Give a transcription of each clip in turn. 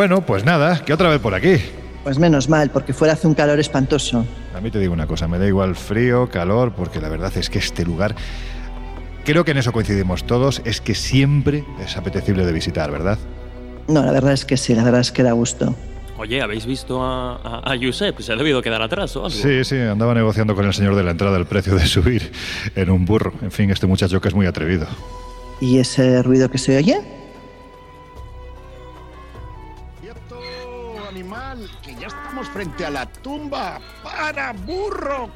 Bueno, pues nada, que otra vez por aquí. Pues menos mal, porque fuera hace un calor espantoso. A mí te digo una cosa, me da igual frío, calor, porque la verdad es que este lugar, creo que en eso coincidimos todos, es que siempre es apetecible de visitar, ¿verdad? No, la verdad es que sí, la verdad es que da gusto. Oye, ¿habéis visto a, a, a Josep? ¿Se ha debido quedar atrás o algo? Sí, sí, andaba negociando con el señor de la entrada el precio de subir en un burro. En fin, este muchacho que es muy atrevido. ¿Y ese ruido que se oye? Frente a la tumba! ¡Para, burro!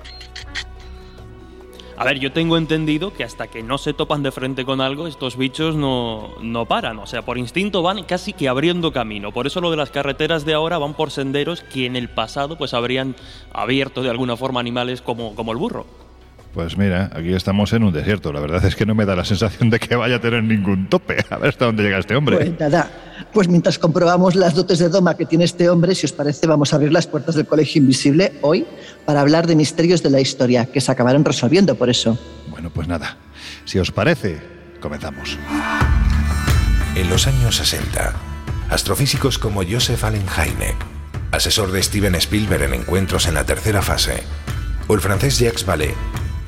A ver, yo tengo entendido que hasta que no se topan de frente con algo, estos bichos no, no paran. O sea, por instinto van casi que abriendo camino. Por eso lo de las carreteras de ahora van por senderos que en el pasado pues habrían abierto de alguna forma animales como, como el burro. Pues mira, aquí estamos en un desierto. La verdad es que no me da la sensación de que vaya a tener ningún tope. A ver hasta dónde llega este hombre. Pues nada, pues mientras comprobamos las dotes de doma que tiene este hombre, si os parece, vamos a abrir las puertas del Colegio Invisible hoy para hablar de misterios de la historia que se acabaron resolviendo por eso. Bueno, pues nada. Si os parece, comenzamos. En los años 60, astrofísicos como Joseph Allen Hynek, asesor de Steven Spielberg en encuentros en la tercera fase, o el francés Jacques Vallée,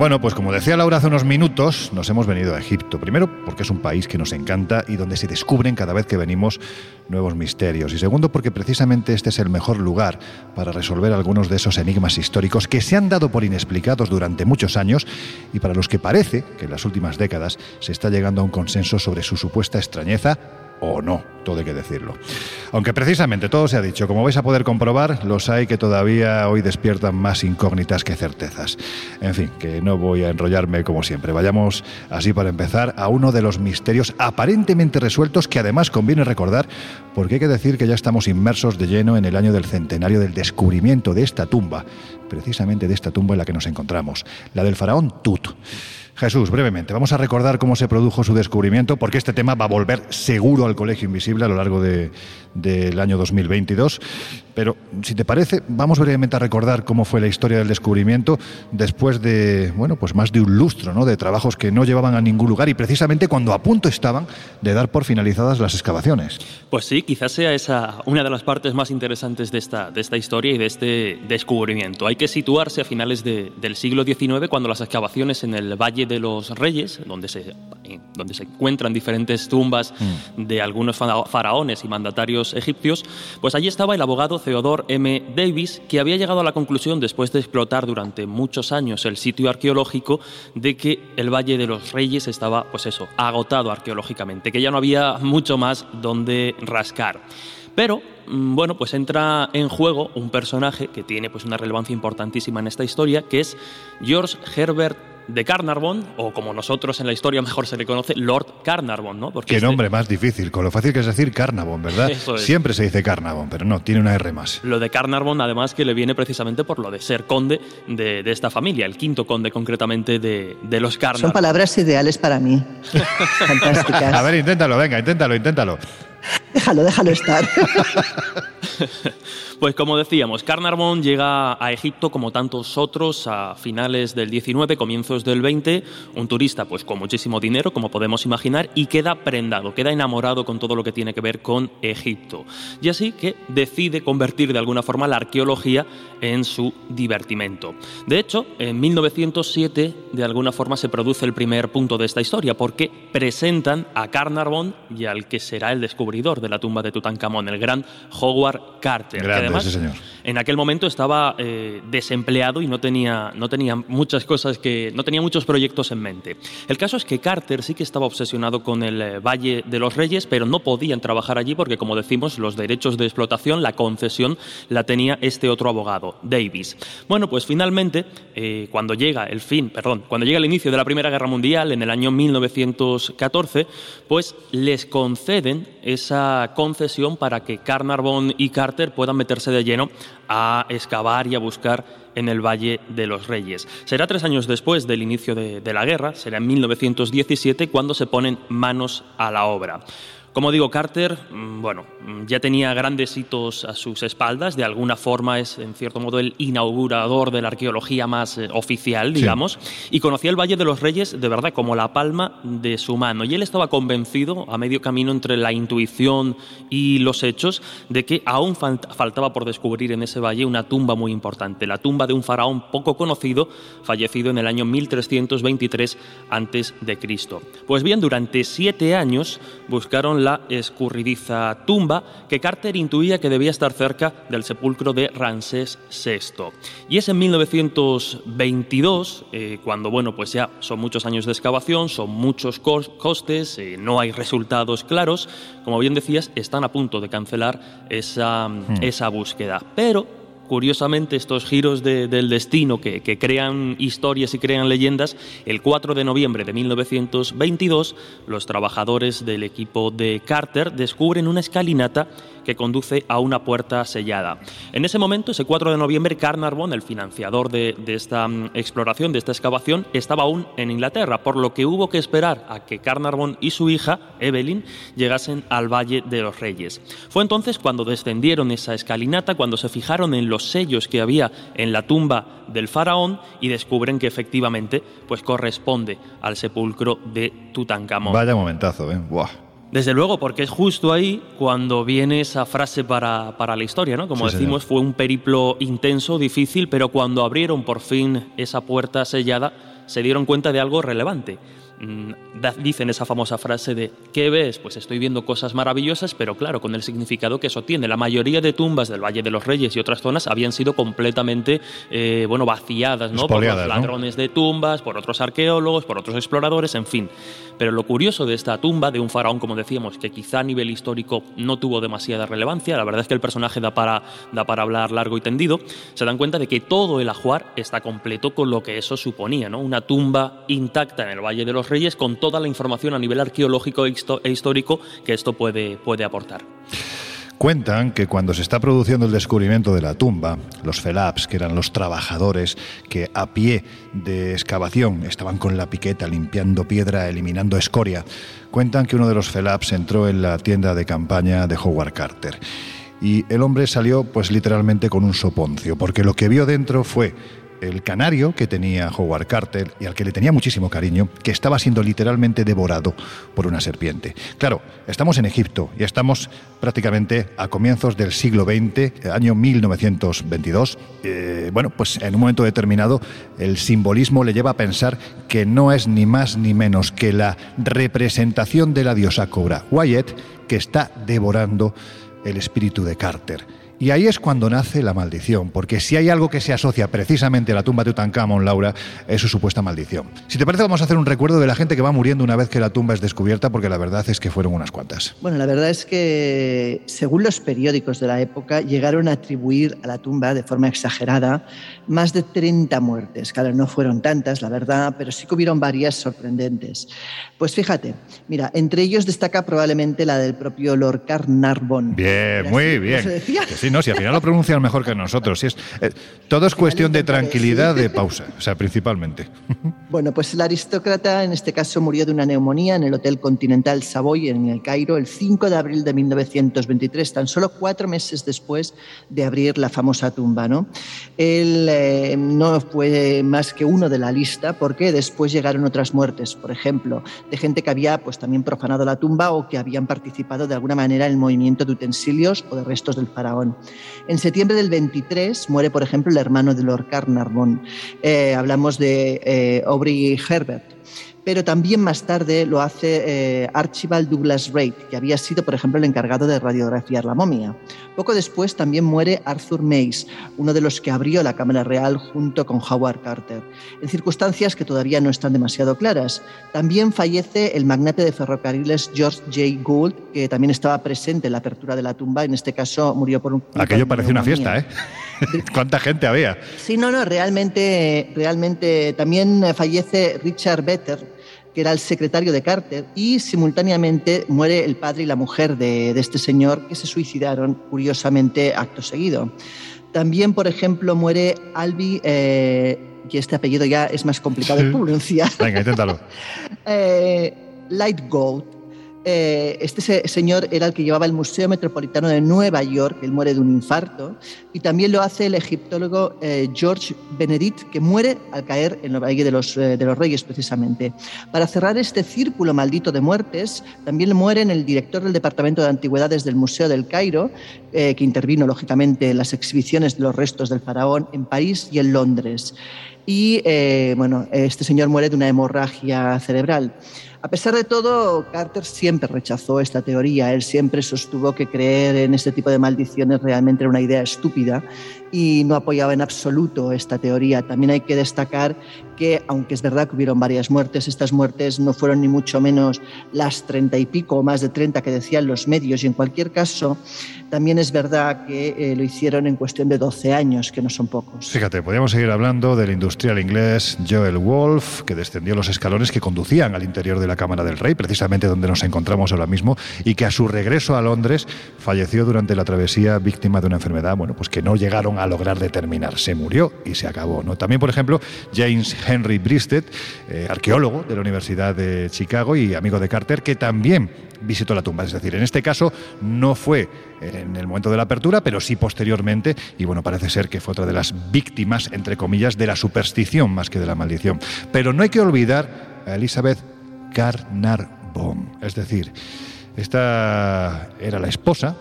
Bueno, pues como decía Laura hace unos minutos, nos hemos venido a Egipto. Primero, porque es un país que nos encanta y donde se descubren cada vez que venimos nuevos misterios. Y segundo, porque precisamente este es el mejor lugar para resolver algunos de esos enigmas históricos que se han dado por inexplicados durante muchos años y para los que parece que en las últimas décadas se está llegando a un consenso sobre su supuesta extrañeza o no, todo hay que decirlo. Aunque precisamente todo se ha dicho, como vais a poder comprobar, los hay que todavía hoy despiertan más incógnitas que certezas. En fin, que no voy a enrollarme como siempre. Vayamos así para empezar a uno de los misterios aparentemente resueltos que además conviene recordar, porque hay que decir que ya estamos inmersos de lleno en el año del centenario del descubrimiento de esta tumba, precisamente de esta tumba en la que nos encontramos, la del faraón Tut. Jesús, brevemente, vamos a recordar cómo se produjo su descubrimiento, porque este tema va a volver seguro al Colegio Invisible a lo largo de- del año 2022. Pero, si te parece, vamos brevemente a recordar cómo fue la historia del descubrimiento después de, bueno, pues más de un lustro, ¿no? De trabajos que no llevaban a ningún lugar y precisamente cuando a punto estaban de dar por finalizadas las excavaciones. Pues sí, quizás sea esa una de las partes más interesantes de esta, de esta historia y de este descubrimiento. Hay que situarse a finales de- del siglo XIX, cuando las excavaciones en el Valle de los Reyes, donde se, eh, donde se encuentran diferentes tumbas de algunos fara- faraones y mandatarios egipcios, pues allí estaba el abogado Theodore M. Davis, que había llegado a la conclusión, después de explotar durante muchos años el sitio arqueológico, de que el Valle de los Reyes estaba, pues eso, agotado arqueológicamente, que ya no había mucho más donde rascar. Pero, mm, bueno, pues entra en juego un personaje que tiene pues una relevancia importantísima en esta historia, que es George Herbert de Carnarvon, o como nosotros en la historia mejor se le conoce, Lord Carnarvon, ¿no? Porque Qué este- nombre más difícil, con lo fácil que es decir Carnavon, ¿verdad? Eso es. Siempre se dice Carnavon, pero no, tiene una R más. Lo de Carnarvon, además, que le viene precisamente por lo de ser conde de, de esta familia, el quinto conde concretamente de, de los Son Carnarvon. palabras ideales para mí. Fantásticas. A ver, inténtalo, venga, inténtalo, inténtalo. Déjalo, déjalo estar. Pues como decíamos, Carnarvon llega a Egipto como tantos otros a finales del 19, comienzos del 20, un turista pues con muchísimo dinero, como podemos imaginar, y queda prendado, queda enamorado con todo lo que tiene que ver con Egipto. Y así que decide convertir de alguna forma la arqueología en su divertimento. De hecho, en 1907 de alguna forma se produce el primer punto de esta historia, porque presentan a Carnarvon y al que será el descubridor de la tumba de Tutankamón, el gran Howard Carter. Además, ese señor. en aquel momento estaba eh, desempleado y no tenía, no tenía muchas cosas que. no tenía muchos proyectos en mente. El caso es que Carter sí que estaba obsesionado con el eh, Valle de los Reyes, pero no podían trabajar allí porque, como decimos, los derechos de explotación, la concesión, la tenía este otro abogado, Davis. Bueno, pues finalmente, eh, cuando llega el fin, perdón, cuando llega el inicio de la Primera Guerra Mundial, en el año 1914, pues les conceden esa concesión para que Carnarvon y Carter puedan meterse de lleno a excavar y a buscar en el Valle de los Reyes. Será tres años después del inicio de, de la guerra, será en 1917 cuando se ponen manos a la obra. Como digo, Carter, mm, bueno, mm, ya tenía grandes hitos a sus espaldas, de alguna forma es en cierto modo el inaugurador de la arqueología más eh, oficial, digamos, y conocía el Valle de los Reyes de verdad como la palma de su mano. Y él estaba convencido, a medio camino entre la intuición y los hechos, de que aún falt- faltaba por descubrir en ese valle una tumba muy importante, la tumba de un faraón poco conocido, fallecido en el año 1323 antes de Cristo. Pues bien, durante siete años buscaron la escurridiza tumba que Carter intuía que debía estar cerca del sepulcro de Ramsés VI. Y es en 1922 eh, cuando, bueno, pues ya son muchos años de excavación, son muchos cos- costes, eh, no hay resultados claros. Como bien decías, están a punto de cancelar esa, esa búsqueda. Pero Curiosamente, estos giros de- del destino que, que crean historias y crean leyendas, el 4 de noviembre de 1922, los trabajadores del equipo de Carter descubren una escalinata que conduce a una puerta sellada. En ese momento, ese 4 de noviembre, Carnarvon, el financiador de, de esta mm, exploración, de esta excavación, estaba aún en Inglaterra, por lo que hubo que esperar a que Carnarvon y su hija, Evelyn, llegasen al Valle de los Reyes. Fue entonces cuando descendieron esa escalinata, cuando se fijaron en los sellos que había en la tumba del faraón y descubren que efectivamente pues corresponde al sepulcro de Tutankamón. Vaya momentazo, ¿eh? Buah. Desde luego, porque es justo ahí cuando viene esa frase para, para la historia, ¿no? Como Sí, decimos, fue un periplo intenso, difícil, pero cuando abrieron por fin esa puerta sellada, se dieron cuenta de algo relevante. Mm, Dicen esa famosa frase de ¿qué ves? Pues estoy viendo cosas maravillosas, pero claro, con el significado que eso tiene. La mayoría de tumbas del Valle de los Reyes y otras zonas habían sido completamente eh, bueno, vaciadas, ¿no? por los ladrones de tumbas, por otros arqueólogos, por otros exploradores, en fin. Pero lo curioso de esta tumba, de un faraón, como decíamos, que quizá a nivel histórico no tuvo demasiada relevancia, la verdad es que el personaje da para, da para hablar largo y tendido, se dan cuenta de que todo el ajuar está completo con lo que eso suponía, ¿no? Una tumba intacta en el Valle de los Reyes con toda la información a nivel arqueológico e e histórico que esto puede, puede aportar. Cuentan que cuando se está produciendo el descubrimiento de la tumba, los felaps, que eran los trabajadores que a pie de excavación estaban con la piqueta limpiando piedra, eliminando escoria, cuentan que uno de los felaps entró en la tienda de campaña de Howard Carter. Y el hombre salió pues literalmente con un soponcio, porque lo que vio dentro fue el canario que tenía Howard Carter y al que le tenía muchísimo cariño, que estaba siendo literalmente devorado por una serpiente. Claro, estamos en Egipto y estamos prácticamente a comienzos del siglo XX, año 1922. Eh, bueno, pues en un momento determinado el simbolismo le lleva a pensar que no es ni más ni menos que la representación de la diosa cobra Wyatt que está devorando el espíritu de Carter. Y ahí es cuando nace la maldición, porque si hay algo que se asocia precisamente a la tumba de Tutankamón, Laura, es su supuesta maldición. Si te parece, vamos a hacer un recuerdo de la gente que va muriendo una vez que la tumba es descubierta, porque la verdad es que fueron unas cuantas. Bueno, la verdad es que, según los periódicos de la época, llegaron a atribuir a la tumba de forma exagerada más de 30 muertes. Claro, no fueron tantas, la verdad, pero sí que hubieron varias sorprendentes. Pues fíjate, mira, entre ellos destaca probablemente la del propio Lord Carnarvon. Bien, muy así, ¿cómo bien. se decía? Que sí, No, si al final lo pronuncian mejor que nosotros. Si es, eh, todo es cuestión de tranquilidad, de pausa, o sea, principalmente. Bueno, pues el aristócrata en este caso murió de una neumonía en el Hotel Continental Savoy en el Cairo el 5 de abril de 1923, tan solo cuatro meses después de abrir la famosa tumba. ¿no? Él eh, no fue más que uno de la lista porque después llegaron otras muertes, por ejemplo, de gente que había pues, también profanado la tumba o que habían participado de alguna manera en el movimiento de utensilios o de restos del faraón. En septiembre del 23 muere, por ejemplo, el hermano de Lord Carnarvon. Eh, hablamos de eh, Aubrey Herbert pero también más tarde lo hace eh, Archibald Douglas Reid, que había sido, por ejemplo, el encargado de radiografiar la momia. Poco después también muere Arthur Mace, uno de los que abrió la Cámara Real junto con Howard Carter, en circunstancias que todavía no están demasiado claras. También fallece el magnate de ferrocarriles George J. Gould, que también estaba presente en la apertura de la tumba, en este caso murió por un... Aquello parece una fiesta, ¿eh? ¿Cuánta gente había? Sí, no, no, realmente, realmente también fallece Richard Vetter, que era el secretario de Carter, y simultáneamente muere el padre y la mujer de, este señor que se suicidaron curiosamente acto seguido. También, por ejemplo, muere Albi, eh, y este apellido ya es más complicado de pronunciar. Venga, inténtalo. eh, Lightgoat, eh, este señor era el que llevaba el Museo Metropolitano de Nueva York, él muere de un infarto, y también lo hace el egiptólogo eh, George Benedict, que muere al caer en el Valle de los, eh, de los Reyes, precisamente. Para cerrar este círculo maldito de muertes, también mueren el director del Departamento de Antigüedades del Museo del Cairo, que intervino, lógicamente, en las exhibiciones de los restos del faraón en París y en Londres. Y, bueno, este señor muere de una hemorragia cerebral. A pesar de todo, Carter siempre rechazó esta teoría. Él siempre sostuvo que creer en este tipo de maldiciones realmente era una idea estúpida y no apoyaba en absoluto esta teoría. También hay que destacar que, aunque es verdad que hubieron varias muertes, estas muertes no fueron ni mucho menos las treinta y pico o más de treinta que decían los medios. Y en cualquier caso, también es verdad que eh, lo hicieron en cuestión de 12 años, que no son pocos. Fíjate, podríamos seguir hablando del industrial inglés Joel Wolf, que descendió los escalones que conducían al interior de la Cámara del Rey, precisamente donde nos encontramos ahora mismo, y que a su regreso a Londres falleció durante la travesía víctima de una enfermedad, bueno, pues que no llegaron a lograr determinar. Se murió y se acabó. ¿no? También, por ejemplo, James Henry Bristed, eh, arqueólogo de la Universidad de Chicago y amigo de Carter, que también visitó la tumba. Es decir, en este caso no fue en el momento de la apertura, pero sí posteriormente, y bueno, parece ser que fue otra de las víctimas, entre comillas, de la superstición más que de la maldición. Pero no hay que olvidar a Elizabeth Carnarvon, es decir, esta era la esposa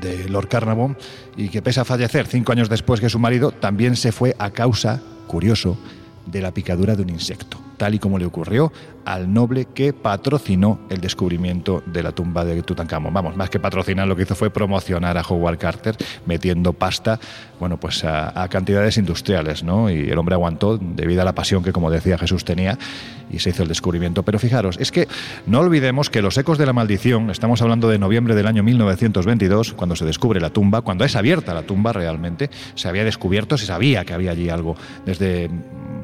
de Lord Carnarvon y que pese a fallecer cinco años después que su marido, también se fue a causa, curioso, de la picadura de un insecto, tal y como le ocurrió al noble que patrocinó el descubrimiento de la tumba de Tutankamón. Vamos, más que patrocinar, lo que hizo fue promocionar a Howard Carter metiendo pasta, bueno, pues a, cantidades industriales, ¿no? Y el hombre aguantó debido a la pasión que, como decía Jesús, tenía y se hizo el descubrimiento. Pero fijaros, es que no olvidemos que los ecos de la maldición, estamos hablando de noviembre del año 1922, cuando se descubre la tumba, cuando es abierta la tumba realmente, se había descubierto, se sabía que había allí algo desde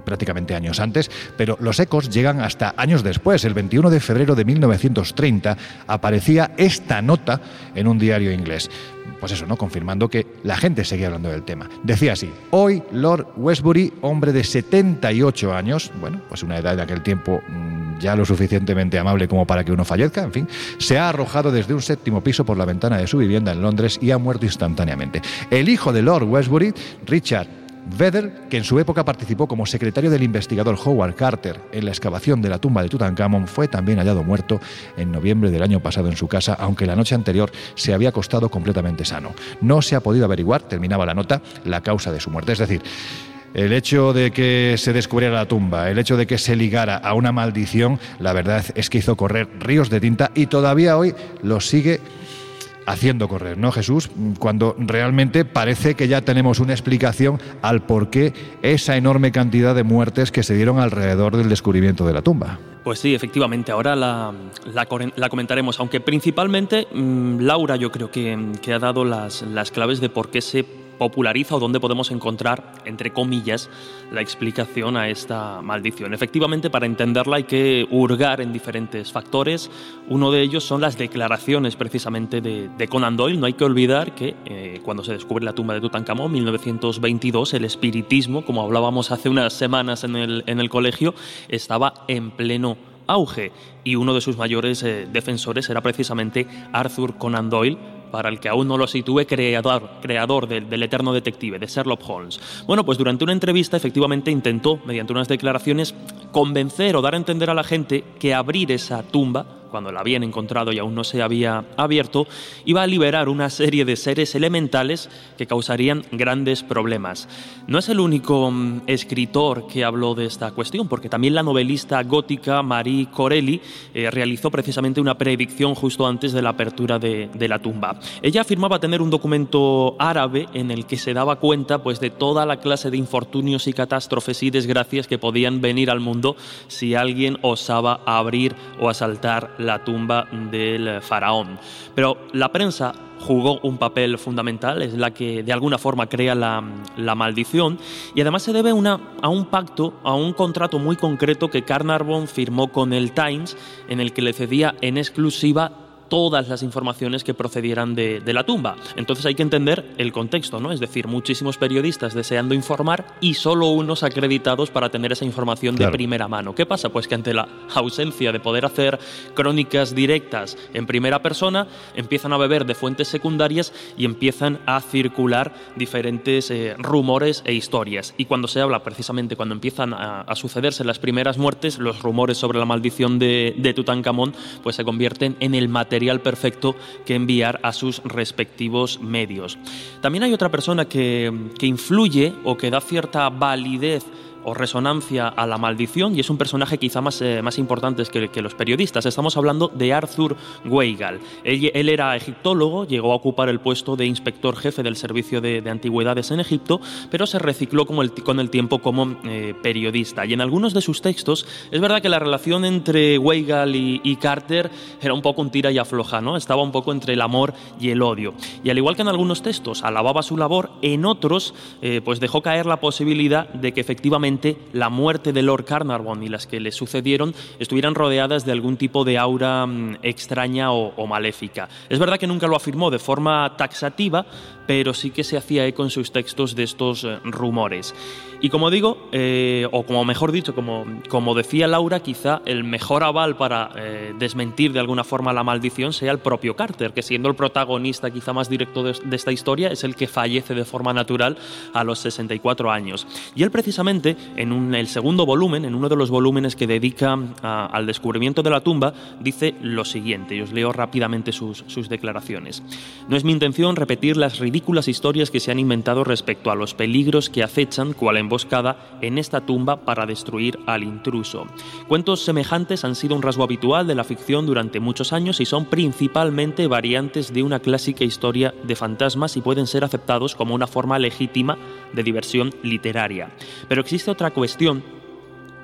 prácticamente años antes, pero los ecos llegan hasta años después. El 21 de febrero de 1930 aparecía esta nota en un diario inglés. Pues eso, ¿no? Confirmando que la gente seguía hablando del tema. Decía así, hoy Lord Westbury, hombre de 78 años, bueno, pues una edad de aquel tiempo mm, ya lo suficientemente amable como para que uno fallezca, en fin, se ha arrojado desde un séptimo piso por la ventana de su vivienda en Londres y ha muerto instantáneamente. El hijo de Lord Westbury, Richard Vedder, que en su época participó como secretario del investigador Howard Carter en la excavación de la tumba de Tutankamón, fue también hallado muerto en noviembre del año pasado en su casa, aunque la noche anterior se había acostado completamente sano. No se ha podido averiguar, terminaba la nota, la causa de su muerte. Es decir, el hecho de que se descubriera la tumba, el hecho de que se ligara a una maldición, la verdad es que hizo correr ríos de tinta y todavía hoy lo sigue haciendo correr, ¿no, Jesús? Cuando realmente parece que ya tenemos una explicación al por qué esa enorme cantidad de muertes que se dieron alrededor del descubrimiento de la tumba. Pues sí, efectivamente, ahora la, comentaremos, aunque principalmente mm, Laura yo creo que, ha dado las, las claves de por qué se populariza o dónde podemos encontrar, entre comillas, la explicación a esta maldición. Efectivamente, para entenderla hay que hurgar en diferentes factores. Uno de ellos son las declaraciones precisamente de, Conan Doyle. No hay que olvidar que eh, cuando se descubre la tumba de Tutankamón, 1922, el espiritismo, como hablábamos hace unas semanas en el, en el colegio, estaba en pleno auge y uno de sus mayores eh, defensores era precisamente Arthur Conan Doyle, para el que aún no lo sitúe, creador, creador del, del, eterno detective, de Sherlock Holmes. Bueno, pues durante una entrevista efectivamente intentó, mediante unas declaraciones, convencer o dar a entender a la gente que abrir esa tumba cuando la habían encontrado y aún no se había abierto, iba a liberar una serie de seres elementales que causarían grandes problemas. No es el único mm, escritor que habló de esta cuestión, porque también la novelista gótica Marie Corelli eh, realizó precisamente una predicción justo antes de la apertura de, la tumba. Ella afirmaba tener un documento árabe en el que se daba cuenta pues, de toda la clase de infortunios y catástrofes y desgracias que podían venir al mundo si alguien osaba abrir o asaltar la tumba del faraón. Pero la prensa jugó un papel fundamental, es la que de alguna forma crea la, maldición y además se debe a un pacto, a un contrato muy concreto que Carnarvon firmó con el Times en el que le cedía en exclusiva todas las informaciones que procedieran de, la tumba. Entonces hay que entender el contexto, ¿no? Es decir, muchísimos periodistas deseando informar y solo unos acreditados para tener esa información de primera mano. ¿Qué pasa? Pues que ante la ausencia de poder hacer crónicas directas en primera persona, empiezan a beber de fuentes secundarias y empiezan a circular diferentes eh, rumores e historias. Y cuando se habla, precisamente cuando empiezan a, sucederse las primeras muertes, los rumores sobre la maldición de, de Tutankamón, pues se convierten en el material perfecto que enviar a sus respectivos medios. También hay otra persona que, que influye o que da cierta validez o resonancia a la maldición y es un personaje quizá más, eh, más importante que, que, los periodistas. Estamos hablando de Arthur Weigall. Él, era egiptólogo, llegó a ocupar el puesto de inspector jefe del servicio de, antigüedades en Egipto, pero se recicló como el, con el tiempo como eh, periodista. Y en algunos de sus textos es verdad que la relación entre Weigall y, y, Carter era un poco un tira y afloja, ¿no? estaba un poco entre el amor y el odio. Y al igual que en algunos textos alababa su labor, en otros eh, pues dejó caer la posibilidad de que efectivamente la muerte de Lord Carnarvon y las que le sucedieron estuvieran rodeadas de algún tipo de aura mm, extraña o, maléfica. Es verdad que nunca lo afirmó de forma taxativa, pero sí que se hacía eco en sus textos de estos eh, rumores. Y como digo, eh, o como mejor dicho, como, como decía Laura, quizá el mejor aval para eh, desmentir de alguna forma la maldición sea el propio Carter, que siendo el protagonista quizá más directo de, esta historia, es el que fallece de forma natural a los 64 años. Y él precisamente, en el segundo volumen, en uno de los volúmenes que dedica al descubrimiento de la tumba, dice lo siguiente, y os leo rápidamente sus, sus declaraciones. No es mi intención repetir las ridículas historias que se han inventado respecto a los peligros que acechan cual emboscada en esta tumba para destruir al intruso. Cuentos semejantes han sido un rasgo habitual de la ficción durante muchos años y son principalmente variantes de una clásica historia de fantasmas y pueden ser aceptados como una forma legítima de diversión literaria. Pero existe otra cuestión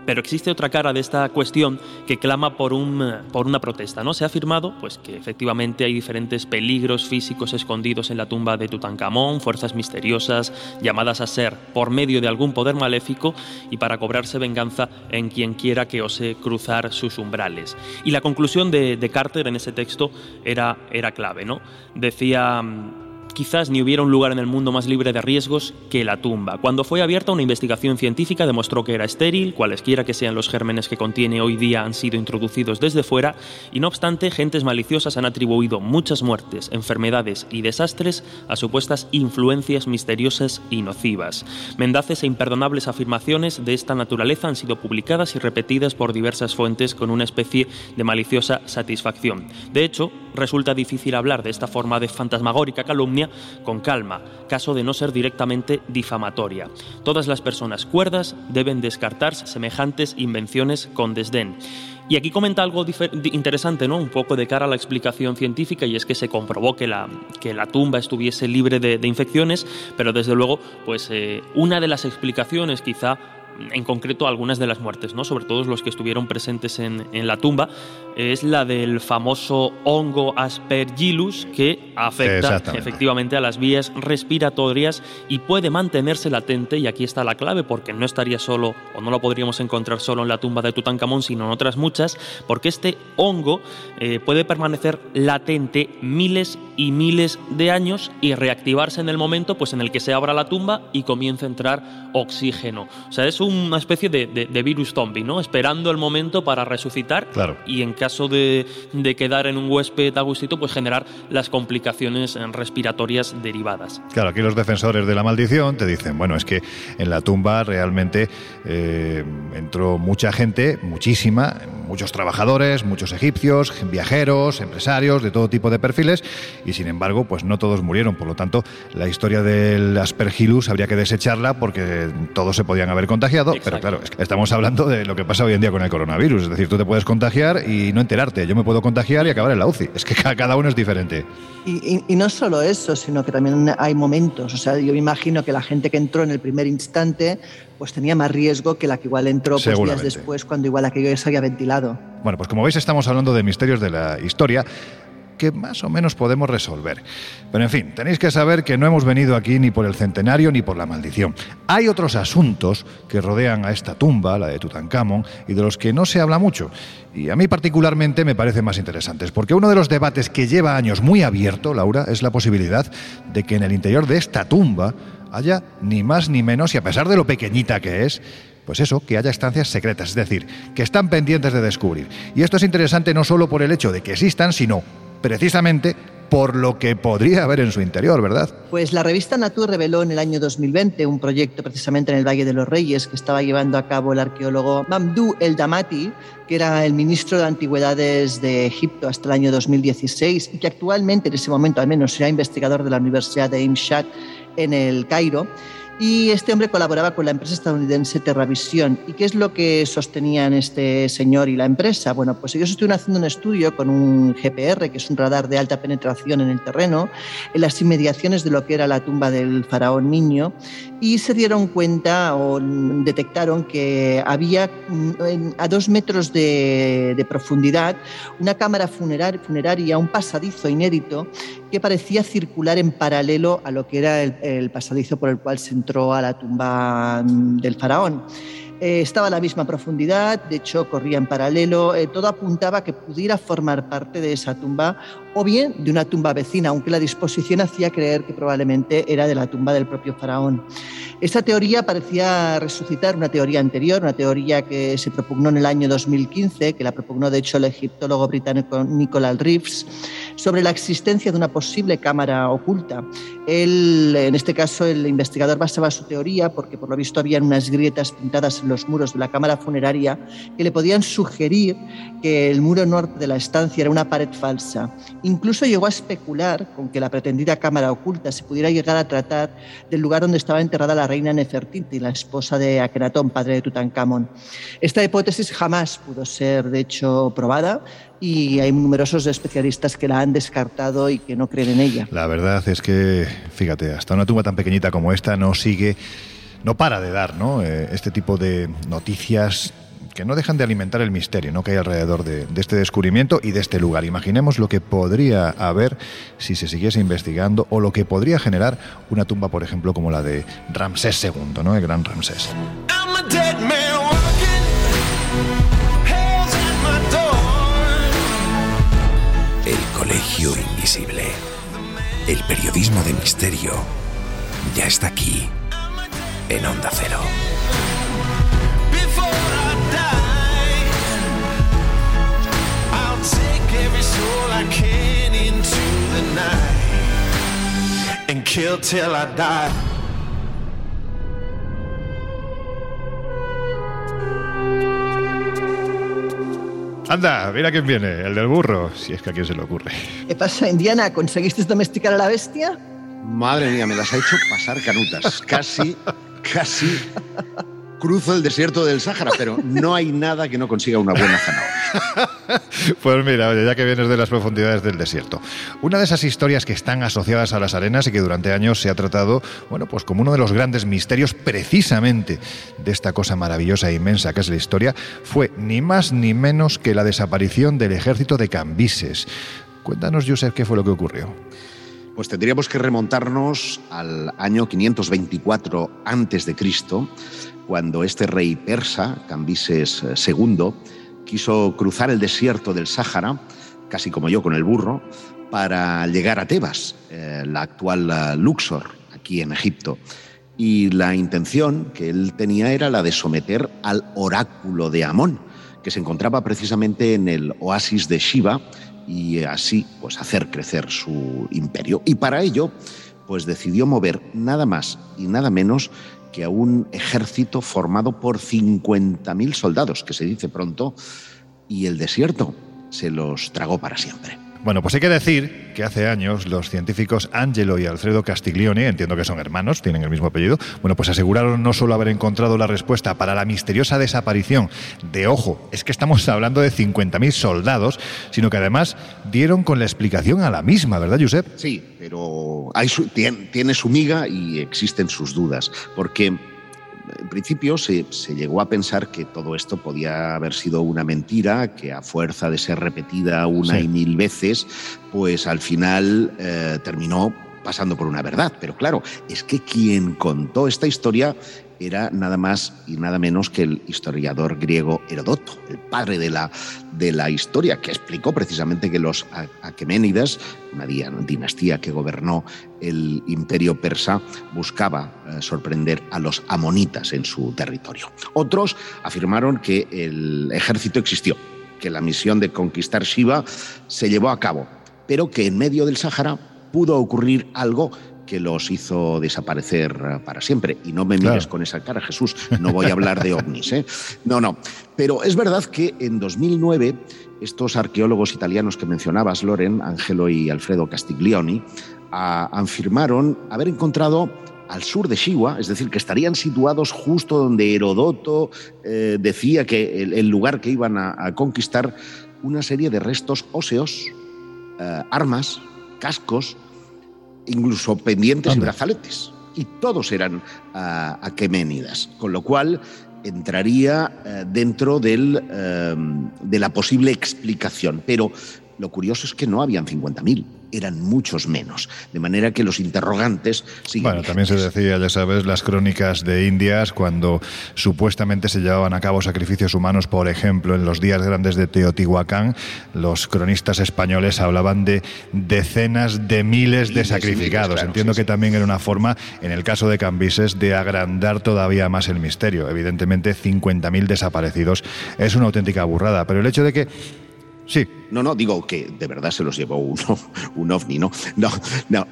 pero existe otra cara de esta cuestión que clama por, un, por una protesta. ¿no? Se ha afirmado pues, que efectivamente hay diferentes peligros físicos escondidos en la tumba de Tutankamón, fuerzas misteriosas llamadas a ser por medio de algún poder maléfico y para cobrarse venganza en quien quiera que ose cruzar sus umbrales. Y la conclusión de, de Carter en ese texto era, era clave. ¿no? Decía quizás ni hubiera un lugar en el mundo más libre de riesgos que la tumba. Cuando fue abierta una investigación científica demostró que era estéril, cualesquiera que sean los gérmenes que contiene hoy día han sido introducidos desde fuera, y no obstante, gentes maliciosas han atribuido muchas muertes, enfermedades y desastres a supuestas influencias misteriosas y nocivas. Mendaces e imperdonables afirmaciones de esta naturaleza han sido publicadas y repetidas por diversas fuentes con una especie de maliciosa satisfacción. De hecho, resulta difícil hablar de esta forma de fantasmagórica calumnia con calma, caso de no ser directamente difamatoria. Todas las personas cuerdas deben descartarse semejantes invenciones con desdén. Y aquí comenta algo interesante, ¿no? Un poco de cara a la explicación científica, y es que se comprobó que la, que la tumba estuviese libre de, infecciones, pero desde luego, pues eh, una de las explicaciones quizá en concreto algunas de las muertes, ¿no? sobre todo los que estuvieron presentes en, en la tumba, es la del famoso hongo aspergillus que afecta efectivamente a las vías respiratorias y puede mantenerse latente, y aquí está la clave, porque no estaría solo, o no lo podríamos encontrar solo en la tumba de Tutankamón, sino en otras muchas, porque este hongo eh, puede permanecer latente miles y miles de años y reactivarse en el momento pues, en el que se abra la tumba y comience a entrar oxígeno. O sea, es una especie de, virus zombie, ¿no? Esperando el momento para resucitar claro. y en caso de, quedar en un huésped a gustito, pues generar las complicaciones respiratorias derivadas. Claro, aquí los defensores de la maldición te dicen, bueno, es que en la tumba realmente eh, entró mucha gente, muchísima, muchos trabajadores, muchos egipcios, viajeros, empresarios, de todo tipo de perfiles, y sin embargo, pues no todos murieron. Por lo tanto, la historia del Aspergillus habría que desecharla porque todos se podían haber contagiado, pero claro, estamos hablando de lo que pasa hoy en día con el coronavirus, es decir, tú te puedes contagiar y no enterarte, yo me puedo contagiar y acabar en la UCI, es que cada uno es diferente. Y, no solo eso, sino que también hay momentos, o sea, yo me imagino que la gente que entró en el primer instante pues tenía más riesgo que la que igual entró pues, días después cuando igual aquello ya se había ventilado. Bueno, pues como veis estamos hablando de misterios de la historia que más o menos podemos resolver. Pero en fin, tenéis que saber que no hemos venido aquí ni por el centenario ni por la maldición. Hay otros asuntos que rodean a esta tumba, la de Tutankamón, y de los que no se habla mucho. Y a mí particularmente me parecen más interesantes, porque uno de los debates que lleva años muy abierto, Laura, es la posibilidad de que en el interior de esta tumba haya ni más ni menos, y a pesar de lo pequeñita que es, pues eso, que haya estancias secretas, es decir, que están pendientes de descubrir. Y esto es interesante no solo por el hecho de que existan, sino precisamente por lo que podría haber en su interior, ¿verdad? Pues la revista Natur reveló en el año 2020 un proyecto precisamente en el Valle de los Reyes que estaba llevando a cabo el arqueólogo Mamdou El Damati, que era el ministro de Antigüedades de Egipto hasta el año 2016 y que actualmente, en ese momento al menos, era investigador de la Universidad de Imshat en el Cairo. Y este hombre colaboraba con la empresa estadounidense Terravisión. ¿Y qué es lo que sostenían este señor y la empresa? Bueno, pues ellos estuvieron haciendo un estudio con un GPR, que es un radar de alta penetración en el terreno, en las inmediaciones de lo que era la tumba del faraón niño, y se dieron cuenta o detectaron que había mm, a dos metros de, profundidad una cámara funeraria, un pasadizo inédito que parecía circular en paralelo a lo que era el, pasadizo por el cual se entró a la tumba mm, del faraón. Eh, estaba a la misma profundidad, de hecho corría en paralelo, eh, todo apuntaba que pudiera formar parte de esa tumba o bien de una tumba vecina, aunque la disposición hacía creer que probablemente era de la tumba del propio faraón. Esta teoría parecía resucitar una teoría anterior, una teoría que se propugnó en el año 2015, que la propugnó de hecho el egiptólogo británico Nicholas Reeves, sobre la existencia de una posible cámara oculta. Él, en este caso, el investigador basaba su teoría porque por lo visto habían unas grietas pintadas en los muros de la cámara funeraria que le podían sugerir que el muro norte de la estancia era una pared falsa. Incluso llegó a especular con que la pretendida cámara oculta se pudiera llegar a tratar del lugar donde estaba enterrada la reina Nefertiti, la esposa de Akenatón, padre de Tutankamón. Esta hipótesis jamás pudo ser, de hecho, probada y hay numerosos especialistas que la han descartado y que no creen en ella. La verdad es que, fíjate, hasta una tumba tan pequeñita como esta no sigue, no para de dar ¿no? Eh, este tipo de noticias que no dejan de alimentar el misterio ¿no? que hay alrededor de, este descubrimiento y de este lugar. Imaginemos lo que podría haber si se siguiese investigando o lo que podría generar una tumba, por ejemplo, como la de Ramsés II, ¿no? el gran Ramsés. El Colegio Invisible. El periodismo de misterio ya está aquí, en Onda Cero. Anda, mira quién viene, el del burro, si es que a quién se le ocurre. ¿Qué pasa, Indiana? ¿Conseguiste domesticar a la bestia? Madre mía, me las ha hecho pasar canutas. Casi, casi cruzo el desierto del Sáhara, pero no hay nada que no consiga una buena zanahoria. pues mira, oye, ya que vienes de las profundidades del desierto. Una de esas historias que están asociadas a las arenas y que durante años se ha tratado, bueno, pues como uno de los grandes misterios precisamente de esta cosa maravillosa e inmensa que es la historia, fue ni más ni menos que la desaparición del ejército de Cambises. Cuéntanos, Josep, qué fue lo que ocurrió. Pues tendríamos que remontarnos al año 524 a.C., cuando este rey persa, Cambises II, quiso cruzar el desierto del Sáhara, casi como yo con el burro, para llegar a Tebas, eh, la actual eh, Luxor, aquí en Egipto. Y la intención que él tenía era la de someter al oráculo de Amón, que se encontraba precisamente en el oasis de Shiva, y así pues hacer crecer su imperio. Y para ello, pues decidió mover nada más y nada menos que a un ejército formado por 50.000 soldados, que se dice pronto, y el desierto se los tragó para siempre. Bueno, pues hay que decir que hace años los científicos Angelo y Alfredo Castiglione, entiendo que son hermanos, tienen el mismo apellido, bueno, pues aseguraron no solo haber encontrado la respuesta para la misteriosa desaparición de, ojo, es que estamos hablando de 50.000 soldados, sino que además dieron con la explicación a la misma, ¿verdad, Josep? Sí, pero hay tiene su miga y existen sus dudas, porque en principio se, llegó a pensar que todo esto podía haber sido una mentira, que a fuerza de ser repetida una y mil veces, pues al final eh, terminó pasando por una verdad. Pero claro, es que quien contó esta historia era nada más y nada menos que el historiador griego Herodoto, el padre de la, de la historia, que explicó precisamente que los aqueménidas, una dinastía que gobernó el imperio persa, buscaba eh, sorprender a los amonitas en su territorio. Otros afirmaron que el ejército existió, que la misión de conquistar Shiva se llevó a cabo, pero que en medio del Sáhara pudo ocurrir algo que los hizo desaparecer eh, para siempre. Y no me mires con esa cara, Jesús, no voy a hablar de ovnis. ¿eh? No, no. Pero es verdad que en 2009 estos arqueólogos italianos que mencionabas, Loren, Angelo y Alfredo Castiglioni, afirmaron haber encontrado al sur de Shiwa, es decir, que estarían situados justo donde Herodoto eh, decía que el, lugar que iban a, conquistar, una serie de restos óseos, eh, armas, cascos, incluso pendientes y brazaletes. Y todos eran uh, aqueménidas, con lo cual entraría eh, dentro del, eh, de la posible explicación. Pero lo curioso es que no habían 50.000 eran muchos menos. De manera que los interrogantes Bueno, también se decía, ya sabes, las crónicas de Indias, cuando supuestamente se llevaban a cabo sacrificios humanos, por ejemplo, en los días grandes de Teotihuacán, los cronistas españoles hablaban de decenas de miles de sacrificados. Entiendo que también era una forma, en el caso de Cambises, de agrandar todavía más el misterio. Evidentemente, 50.000 desaparecidos es una auténtica burrada, pero el hecho de que Sí. No, no, digo que de verdad se los llevó uno, un ovni, ¿no? No, no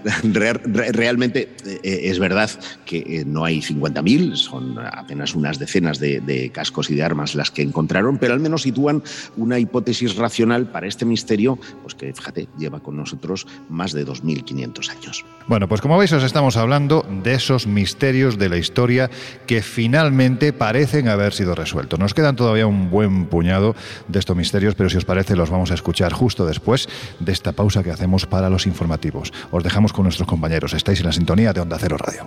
realmente eh, es verdad que eh, no hay 50.000, son apenas unas decenas de, cascos y de armas las que encontraron, pero al menos sitúan una hipótesis racional para este misterio, pues que fíjate, lleva con nosotros más de 2.500 años. Bueno, pues como veis os estamos hablando de esos misterios de la historia que finalmente parecen haber sido resueltos. Nos quedan todavía un buen puñado de estos misterios, pero si os parece los vamos a escuchar justo después de esta pausa que hacemos para los informativos. Os dejamos con nuestros compañeros. Estáis en la sintonía de Onda Cero Radio.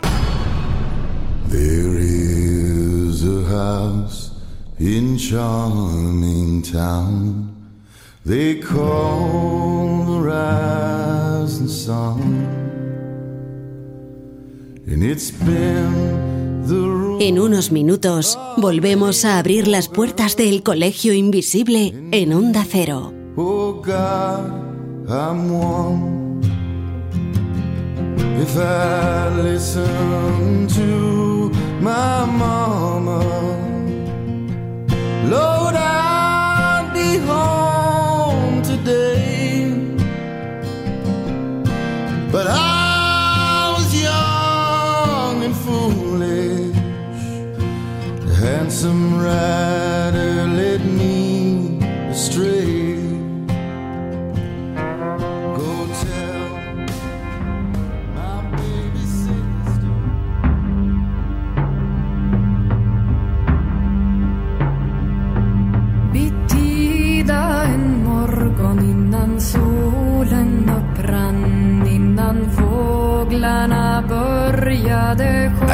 There is a house in charming town. They call the rising sun. And it's been the en unos minutos volvemos a abrir las puertas del Colegio Invisible en Onda Cero. Oh God, I'm one. If I listen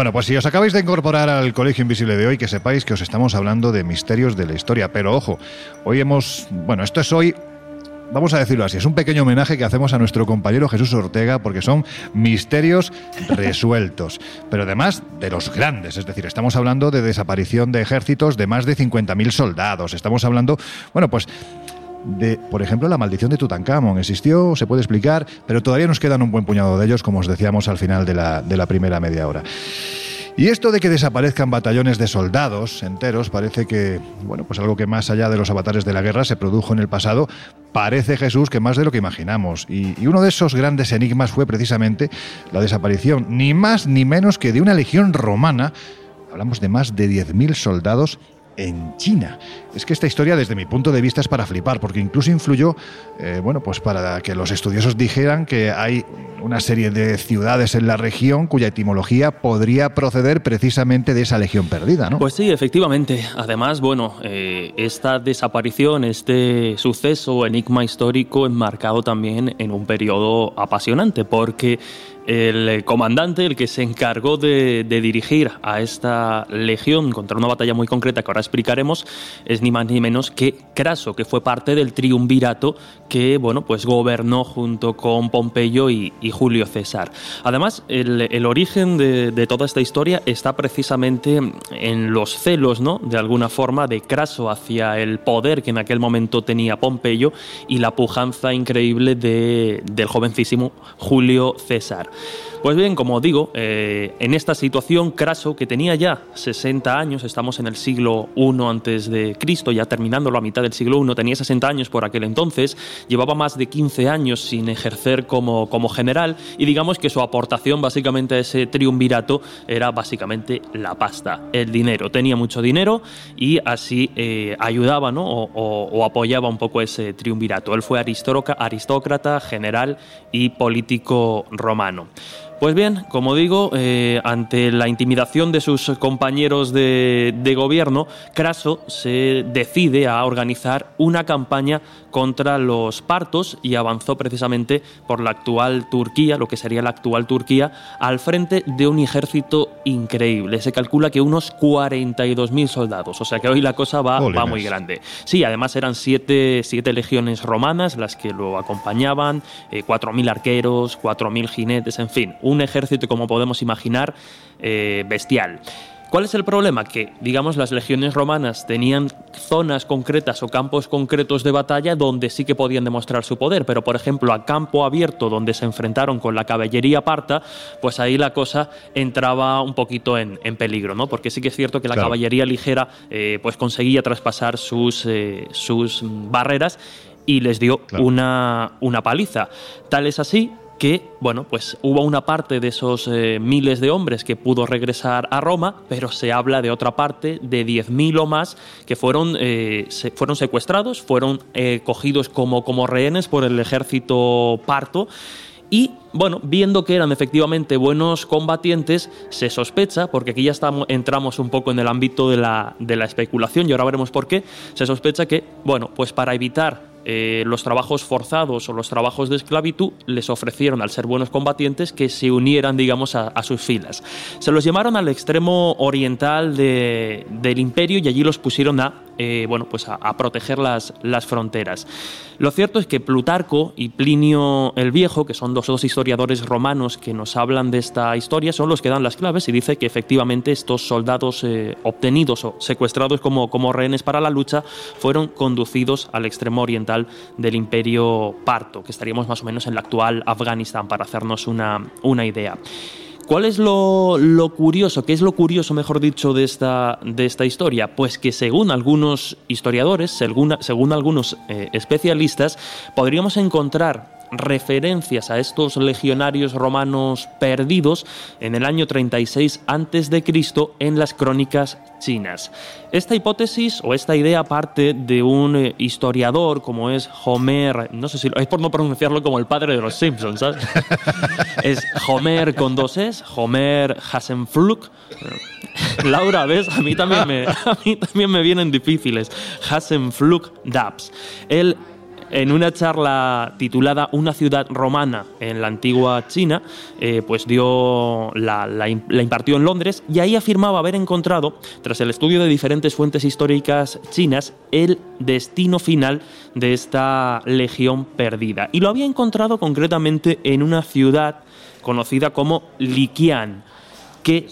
Bueno, pues si os acabáis de incorporar al Colegio Invisible de hoy, que sepáis que os estamos hablando de misterios de la historia. Pero ojo, hoy hemos. Bueno, esto es hoy vamos a decirlo así, es un pequeño homenaje que hacemos a nuestro compañero Jesús Ortega porque son misterios resueltos, pero además de los grandes, es decir, estamos hablando de desaparición de ejércitos de más de 50.000 soldados, estamos hablando, bueno, pues de, por ejemplo, la maldición de Tutankamón. Existió, se puede explicar, pero todavía nos quedan un buen puñado de ellos, como os decíamos al final de la, primera media hora. Y esto de que desaparezcan batallones de soldados enteros parece que, bueno, pues algo que más allá de los avatares de la guerra se produjo en el pasado, parece Jesús que más de lo que imaginamos. Y, y uno de esos grandes enigmas fue precisamente la desaparición, ni más ni menos que de una legión romana, hablamos de más de 10.000 soldados en China. Es que esta historia, desde mi punto de vista, es para flipar, porque incluso influyó, eh, bueno, pues para que los estudiosos dijeran que hay una serie de ciudades en la región cuya etimología podría proceder precisamente de esa legión perdida, ¿no? Pues sí, efectivamente. Además, bueno, eh, esta desaparición, este suceso, enigma histórico, enmarcado también en un periodo apasionante, porque el comandante, el que se encargó de, dirigir a esta legión contra una batalla muy concreta que ahora explicaremos, es ni más ni menos que Craso, que fue parte del triunvirato que bueno, pues gobernó junto con Pompeyo y, Julio César. Además, el, origen de, toda esta historia está precisamente en los celos, ¿no? de alguna forma, de Craso hacia el poder que en aquel momento tenía Pompeyo y la pujanza increíble del jovencísimo Julio César. Pues bien, como digo, eh, en esta situación, Craso, que tenía ya 60 años, estamos en el siglo I antes de Cristo, ya terminando la mitad del siglo I, tenía 60 años por aquel entonces, llevaba más de 15 años sin ejercer como, como general y digamos que su aportación básicamente a ese triunvirato era básicamente la pasta, el dinero. Tenía mucho dinero y así eh, ayudaba ¿no? o, o, apoyaba un poco ese triunvirato. Él fue aristócrata, general y político romano. phenomenal. Pues bien, como digo, eh, ante la intimidación de sus compañeros de, gobierno, Craso se decide a organizar una campaña contra los partos y avanzó precisamente por la actual Turquía, lo que sería la actual Turquía, al frente de un ejército increíble. Se calcula que unos 42.000 soldados, o sea que hoy la cosa va, va muy grande. Sí, además eran siete, siete, legiones romanas las que lo acompañaban, 4.000 eh, arqueros, 4.000 jinetes, en fin un ejército, como podemos imaginar, eh, bestial. ¿Cuál es el problema? Que, digamos, las legiones romanas tenían zonas concretas o campos concretos de batalla donde sí que podían demostrar su poder, pero, por ejemplo, a campo abierto donde se enfrentaron con la caballería parta, pues ahí la cosa entraba un poquito en, peligro, ¿no? Porque sí que es cierto que la caballería ligera eh, pues conseguía traspasar sus, eh, sus barreras y les dio una, una paliza. Tal es así que, bueno, pues hubo una parte de esos eh, miles de hombres que pudo regresar a Roma, pero se habla de otra parte de 10.000 o más que fueron, eh, fueron secuestrados, fueron eh, cogidos como, como rehenes por el ejército parto. Y bueno, viendo que eran efectivamente buenos combatientes, se sospecha, porque aquí ya estamos, entramos un poco en el ámbito de la, de la especulación y ahora veremos por qué, se sospecha que, bueno, pues para evitar eh, los trabajos forzados o los trabajos de esclavitud, les ofrecieron, al ser buenos combatientes, que se unieran, digamos, a, sus filas. Se los llamaron al extremo oriental del imperio y allí los pusieron a eh, bueno, pues a, proteger las, las, fronteras. Lo cierto es que Plutarco y Plinio el Viejo, que son dos, dos historiadores romanos que nos hablan de esta historia, son los que dan las claves y dice que efectivamente estos soldados eh, obtenidos o secuestrados como, como rehenes para la lucha fueron conducidos al extremo oriental del imperio parto, que estaríamos más o menos en la actual Afganistán, para hacernos una, una idea. ¿Cuál es lo, curioso? ¿Qué es lo curioso, mejor dicho, de esta, de esta historia? Pues que según algunos historiadores, según, según algunos eh, especialistas, podríamos encontrar referencias a estos legionarios romanos perdidos en el año 36 a.C. en las crónicas chinas. Esta hipótesis o esta idea parte de un eh, historiador como es Homer, no sé si es por no pronunciarlo como el padre de los Simpsons, ¿sabes? es Homer con dos es, Homer Hasenflug. Laura, ¿ves? A mí también me, a mí también me vienen difíciles. Hasenflug Dabs. Él en una charla titulada Una ciudad romana en la antigua China, eh, pues dio la, impartió en Londres y ahí afirmaba haber encontrado, tras el estudio de diferentes fuentes históricas chinas, el destino final de esta legión perdida. Y lo había encontrado concretamente en una ciudad conocida como Liqian, que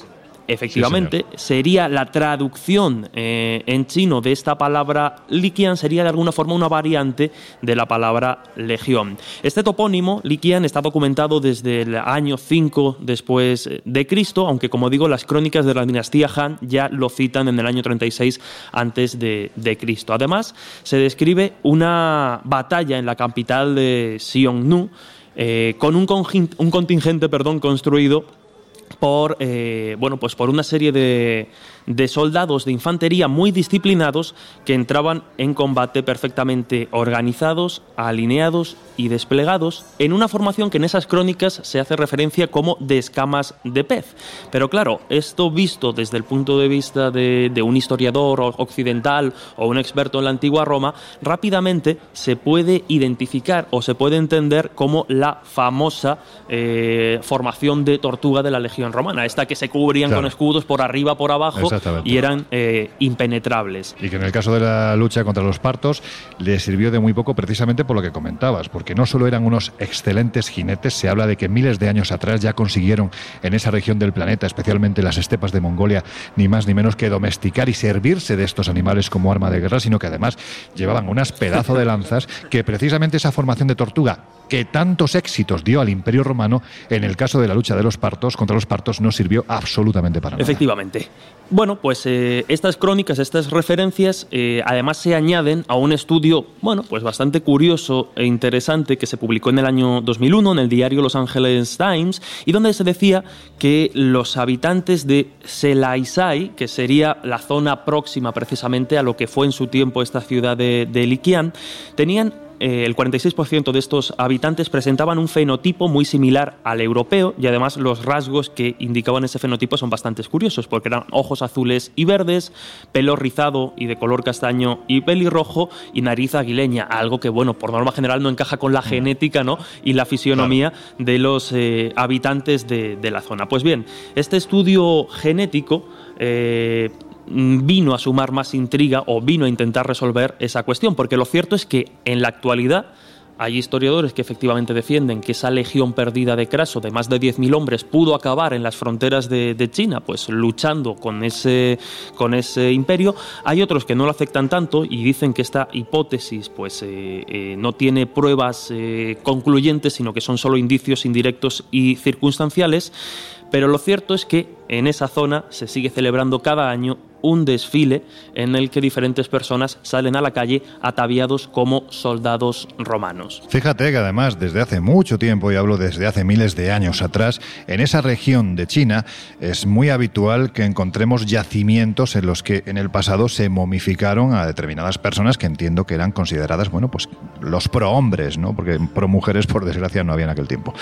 Efectivamente, sería la traducción eh, en chino de esta palabra Liqian, sería de alguna forma una variante de la palabra legión. Este topónimo, Liqian, está documentado desde el año 5 después de Cristo, aunque como digo, las crónicas de la dinastía Han ya lo citan en el año 36 antes de, Cristo. Además, se describe una batalla en la capital de Xiongnu eh, con un, un contingente perdón, construido por, eh, bueno, pues por una serie de, de soldados de infantería muy disciplinados que entraban en combate perfectamente organizados, alineados y desplegados en una formación que en esas crónicas se hace referencia como de escamas de pez. Pero claro, esto visto desde el punto de vista de, un historiador occidental o un experto en la antigua Roma, rápidamente se puede identificar o se puede entender como la famosa eh, formación de tortuga de la Legión Romana, esta que se cubrían con escudos por arriba, por abajo y eran eh, impenetrables. Y que en el caso de la lucha contra los partos le sirvió de muy poco precisamente por lo que comentabas, porque no solo eran unos excelentes jinetes, se habla de que miles de años atrás ya consiguieron en esa región del planeta, especialmente las estepas de Mongolia, ni más ni menos que domesticar y servirse de estos animales como arma de guerra, sino que además llevaban unas pedazos de lanzas que precisamente esa formación de tortuga que tantos éxitos dio al Imperio Romano, en el caso de la lucha de los partos contra los partos no sirvió absolutamente para nada. Efectivamente. Bueno, pues eh, estas crónicas, estas referencias, eh, además se añaden a un estudio, bueno, pues bastante curioso e interesante que se publicó en el año 2001 en el diario Los Angeles Times y donde se decía que los habitantes de Selaisai, que sería la zona próxima precisamente a lo que fue en su tiempo esta ciudad de, de tenían eh, el 46% de estos habitantes presentaban un fenotipo muy similar al europeo y además los rasgos que indicaban ese fenotipo son bastante curiosos porque eran ojos azules y verdes, pelo rizado y de color castaño y pelirrojo y nariz aguileña, algo que bueno, por norma general no encaja con la mm. genética ¿no? y la fisionomía de los eh, habitantes de, la zona. Pues bien, este estudio genético eh, vino a sumar más intriga o vino a intentar resolver esa cuestión, porque lo cierto es que en la actualidad hay historiadores que efectivamente defienden que esa legión perdida de Craso, de más de 10.000 hombres, pudo acabar en las fronteras de, China, pues luchando con ese, con ese imperio. Hay otros que no lo aceptan tanto y dicen que esta hipótesis pues, eh, eh, no tiene pruebas eh, concluyentes, sino que son solo indicios indirectos y circunstanciales. Pero lo cierto es que en esa zona se sigue celebrando cada año un desfile en el que diferentes personas salen a la calle ataviados como soldados romanos. Fíjate que además desde hace mucho tiempo, y hablo desde hace miles de años atrás, en esa región de China es muy habitual que encontremos yacimientos en los que en el pasado se momificaron a determinadas personas que entiendo que eran consideradas, bueno, pues los prohombres, ¿no? Porque pro-mujeres, por desgracia, no había en aquel tiempo.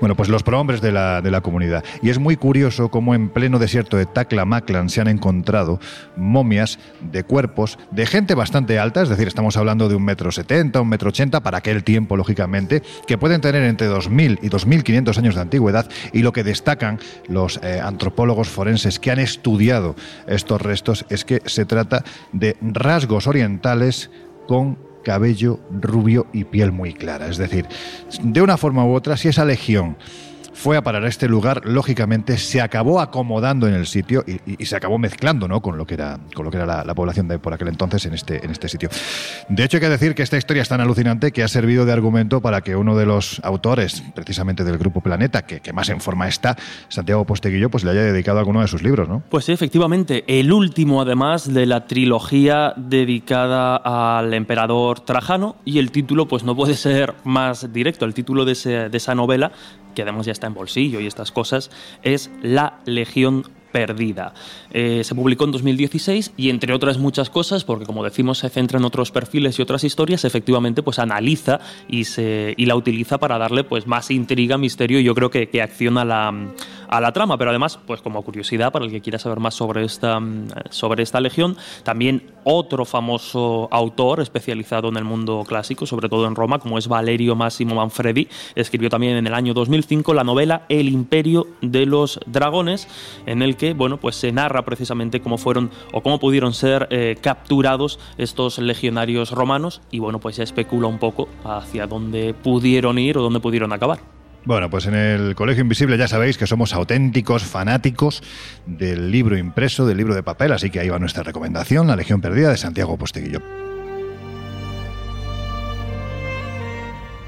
Bueno, pues los prohombres de la, de la comunidad. Y es muy curioso cómo en pleno desierto de Tacla-Maclan se han encontrado momias de cuerpos de gente bastante alta, es decir, estamos hablando de un metro setenta, un metro ochenta para aquel tiempo, lógicamente, que pueden tener entre 2.000 y 2.500 años de antigüedad y lo que destacan los eh, antropólogos forenses que han estudiado estos restos es que se trata de rasgos orientales con cabello rubio y piel muy clara. Es decir, de una forma u otra, si esa legión fue a parar a este lugar, lógicamente se acabó acomodando en el sitio y, se acabó mezclando ¿no? con lo que era, con lo que era la, población de por aquel entonces en este, en este sitio. De hecho, hay que decir que esta historia es tan alucinante que ha servido de argumento para que uno de los autores, precisamente del Grupo Planeta, que, que más en forma está, Santiago Posteguillo, pues le haya dedicado alguno de sus libros, ¿no? Pues sí, efectivamente. El último, además, de la trilogía dedicada al emperador Trajano y el título, pues no puede ser más directo. El título de, de esa novela que además ya está en bolsillo y estas cosas, es La Legión perdida. Eh, se publicó en 2016 y entre otras muchas cosas, porque como decimos se centra en otros perfiles y otras historias, efectivamente pues analiza y, se, y la utiliza para darle pues más intriga, misterio y yo creo que, que acciona la, a la trama. Pero además, pues como curiosidad para el que quiera saber más sobre esta, sobre esta legión, también otro famoso autor especializado en el mundo clásico, sobre todo en Roma, como es Valerio Massimo Manfredi, escribió también en el año 2005 la novela El Imperio de los Dragones, en el que bueno, pues se narra precisamente cómo fueron o cómo pudieron ser eh, capturados estos legionarios romanos y bueno, pues se especula un poco hacia dónde pudieron ir o dónde pudieron acabar. Bueno, pues en el Colegio Invisible ya sabéis que somos auténticos fanáticos del libro impreso, del libro de papel, así que ahí va nuestra recomendación, La Legión Perdida de Santiago Posteguillo.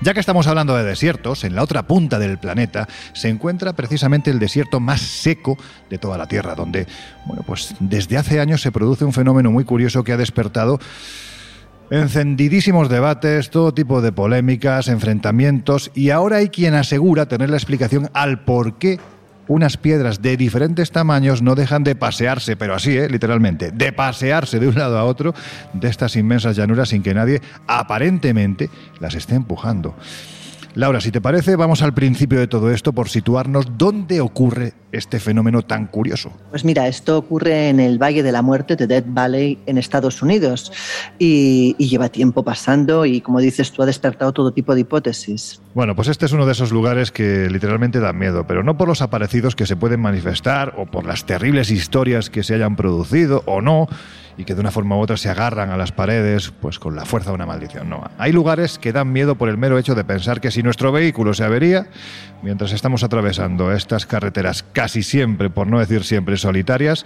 Ya que estamos hablando de desiertos, en la otra punta del planeta se encuentra precisamente el desierto más seco de toda la Tierra, donde, bueno, pues desde hace años se produce un fenómeno muy curioso que ha despertado Encendidísimos debates, todo tipo de polémicas, enfrentamientos y ahora hay quien asegura tener la explicación al por qué unas piedras de diferentes tamaños no dejan de pasearse, pero así, ¿eh? literalmente, de pasearse de un lado a otro de estas inmensas llanuras sin que nadie aparentemente las esté empujando. Laura, si te parece, vamos al principio de todo esto por situarnos dónde ocurre este fenómeno tan curioso. Pues mira, esto ocurre en el Valle de la Muerte de Death Valley en Estados Unidos y, lleva tiempo pasando y como dices tú ha despertado todo tipo de hipótesis. Bueno, pues este es uno de esos lugares que literalmente dan miedo, pero no por los aparecidos que se pueden manifestar o por las terribles historias que se hayan producido o no y que de una forma u otra se agarran a las paredes pues con la fuerza de una maldición. No, hay lugares que dan miedo por el mero hecho de pensar que si nuestro vehículo se avería mientras estamos atravesando estas carreteras casi siempre, por no decir siempre solitarias,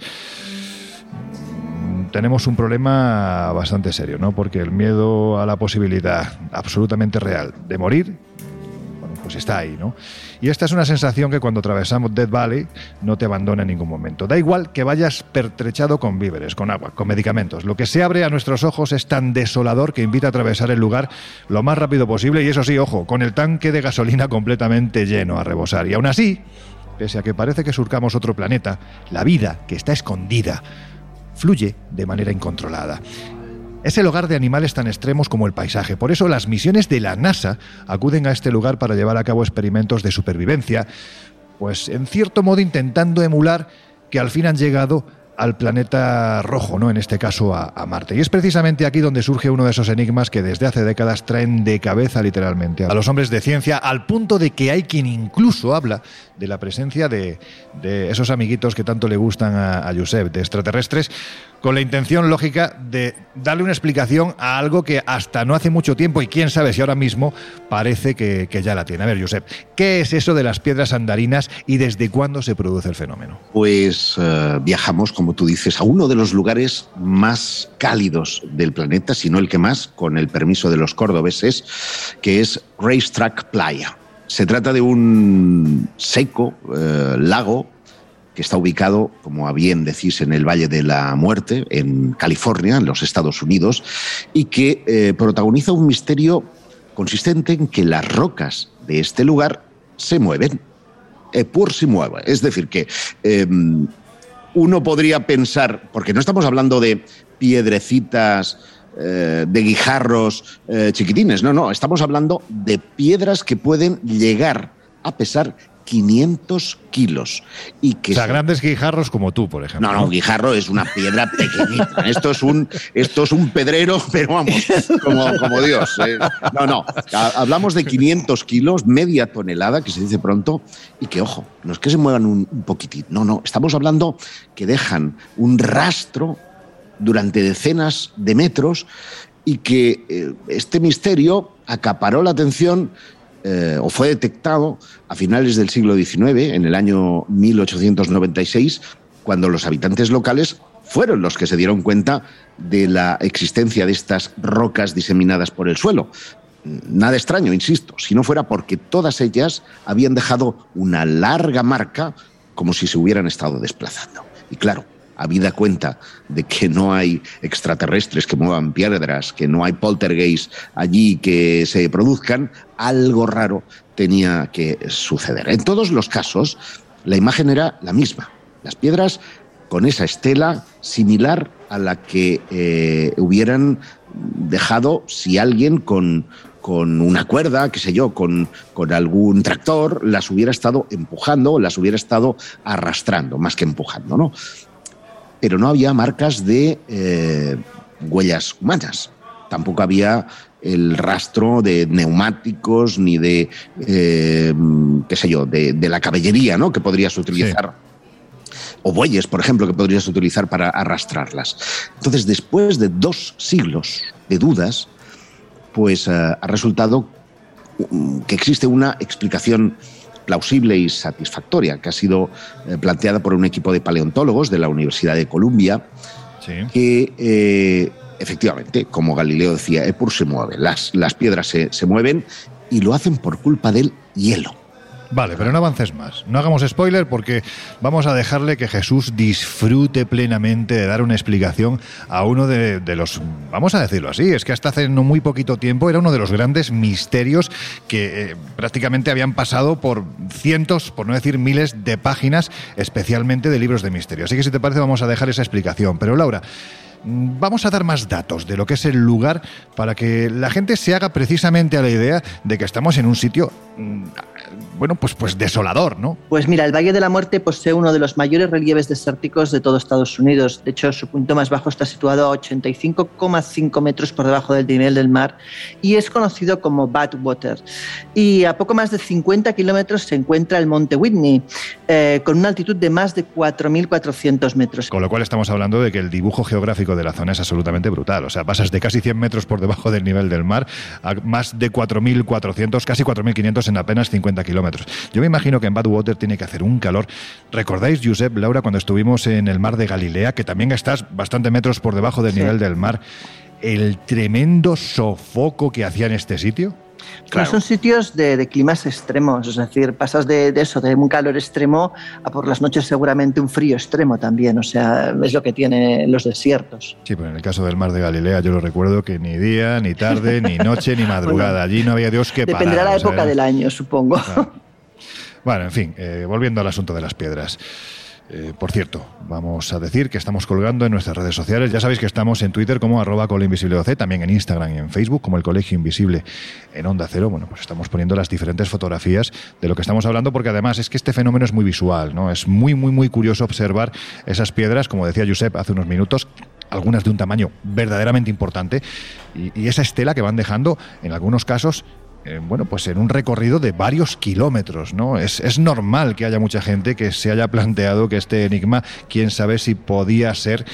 tenemos un problema bastante serio, ¿no? Porque el miedo a la posibilidad absolutamente real de morir, bueno, pues está ahí, ¿no? Y esta es una sensación que cuando atravesamos Death Valley no te abandona en ningún momento. Da igual que vayas pertrechado con víveres, con agua, con medicamentos. Lo que se abre a nuestros ojos es tan desolador que invita a atravesar el lugar lo más rápido posible y eso sí, ojo, con el tanque de gasolina completamente lleno a rebosar. Y aún así, pese a que parece que surcamos otro planeta, la vida que está escondida fluye de manera incontrolada. Es el hogar de animales tan extremos como el paisaje. Por eso las misiones de la NASA acuden a este lugar para llevar a cabo experimentos de supervivencia, pues en cierto modo intentando emular que al fin han llegado al planeta rojo, ¿no? En este caso a, a, Marte. Y es precisamente aquí donde surge uno de esos enigmas que desde hace décadas traen de cabeza literalmente a los hombres de ciencia, al punto de que hay quien incluso habla de la presencia de, esos amiguitos que tanto le gustan a, a Josep, de extraterrestres, con la intención lógica de darle una explicación a algo que hasta no hace mucho tiempo, y quién sabe si ahora mismo, parece que, ya la tiene. A ver, Josep, ¿qué es eso de las piedras andarinas y desde cuándo se produce el fenómeno? Pues eh, viajamos, como tú dices, a uno de los lugares más cálidos del planeta, si no el que más, con el permiso de los cordobeses, que es Racetrack Playa. Se trata de un seco eh, lago que está ubicado, como a bien decís, en el Valle de la Muerte, en California, en los Estados Unidos, y que eh, protagoniza un misterio consistente en que las rocas de este lugar se mueven, eh, por si mueva. Es decir, que em, uno podría pensar, porque no estamos hablando de piedrecitas, eh, de guijarros chiquitines, no, no, estamos hablando de piedras que pueden llegar a pesar 500 kilos. Y que o sea, grandes guijarros como tú, por ejemplo. No, no, guijarro es una piedra pequeñita. Esto es un, esto es un pedrero, pero vamos, como, como Dios. ¿eh? No, no, hablamos de 500 kilos, media tonelada, que se dice pronto, y que, ojo, no es que se muevan un, un poquitín, no, no, estamos hablando que dejan un rastro durante decenas de metros y que eh, este misterio acaparó la atención eh, o fue detectado a finales del siglo XIX, en el año 1896, cuando los habitantes locales fueron los que se dieron cuenta de la existencia de estas rocas diseminadas por el suelo. Nada extraño, insisto, si no fuera porque todas ellas habían dejado una larga marca como si se hubieran estado desplazando. Y claro, habida cuenta de que no hay extraterrestres que muevan piedras, que no hay poltergeist allí que se produzcan, algo raro tenía que suceder. En todos los casos, la imagen era la misma. Las piedras con esa estela similar a la que eh, hubieran dejado si alguien con, con una cuerda, qué sé yo, con, con, algún tractor, las hubiera estado empujando, las hubiera estado arrastrando, más que empujando, ¿no? Pero no había marcas de eh, huellas humanas. Tampoco había el rastro de neumáticos ni de, eh, qué sé yo, de, la caballería, ¿no? Que podrías utilizar o bueyes, por ejemplo, que podrías utilizar para arrastrarlas. Entonces, después de dos siglos de dudas, pues eh, ha resultado mm, que existe una explicación plausible y satisfactoria que ha sido eh, planteada por un equipo de paleontólogos de la Universidad de Columbia, que eh, efectivamente, como Galileo decía, Epur se mueve, las, las piedras se, se mueven y lo hacen por culpa del hielo. Vale, pero no avances más. No hagamos spoiler porque vamos a dejarle que Jesús disfrute plenamente de dar una explicación a uno de, los, vamos a decirlo así, es que hasta hace no muy poquito tiempo era uno de los grandes misterios que eh, prácticamente habían pasado por cientos, por no decir miles de páginas, especialmente de libros de misterio. Así que si te parece vamos a dejar esa explicación. Pero Laura, Vamos a dar más datos de lo que es el lugar para que la gente se haga precisamente a la idea de que estamos en un sitio mm, bueno, pues, pues desolador, ¿no? Pues mira, el Valle de la Muerte posee uno de los mayores relieves desérticos de todo Estados Unidos. De hecho, su punto más bajo está situado a 85,5 metros por debajo del nivel del mar y es conocido como Badwater. Y a poco más de 50 kilómetros se encuentra el Monte Whitney, eh, con una altitud de más de 4.400 metros. Con lo cual estamos hablando de que el dibujo geográfico de la zona es absolutamente brutal. O sea, pasas de casi 100 metros por debajo del nivel del mar a más de 4.400, casi 4.500 en apenas 50 kilómetros. Yo me imagino que en Badwater tiene que hacer un calor. ¿Recordáis, Josep, Laura, cuando estuvimos en el mar de Galilea, que también estás bastante metros por debajo del nivel del mar, el tremendo sofoco que hacía en este sitio? Claro. son sitios de, climas extremos, es decir, pasas de, eso, de un calor extremo a por las noches seguramente un frío extremo también, o sea, es lo que tienen los desiertos. Sí, pero en el caso del mar de Galilea yo lo recuerdo que ni día, ni tarde, ni noche, ni madrugada, allí no había Dios que Dependerá la época del año, supongo. Bueno, en fin, eh, volviendo al asunto de las piedras. Eh, por cierto, vamos a decir que estamos colgando en nuestras redes sociales. Ya sabéis que estamos en Twitter como arroba OC, también en Instagram y en Facebook como el Colegio Invisible en Onda Cero. Bueno, pues estamos poniendo las diferentes fotografías de lo que estamos hablando porque además es que este fenómeno es muy visual, ¿no? Es muy, muy, muy curioso observar esas piedras, como decía Josep hace unos minutos, algunas de un tamaño verdaderamente importante, y, esa estela que van dejando, en algunos casos, eh, bueno, pues en un recorrido de varios kilómetros, ¿no? Es, es, normal que haya mucha gente que se haya planteado que este enigma, quién sabe si podía ser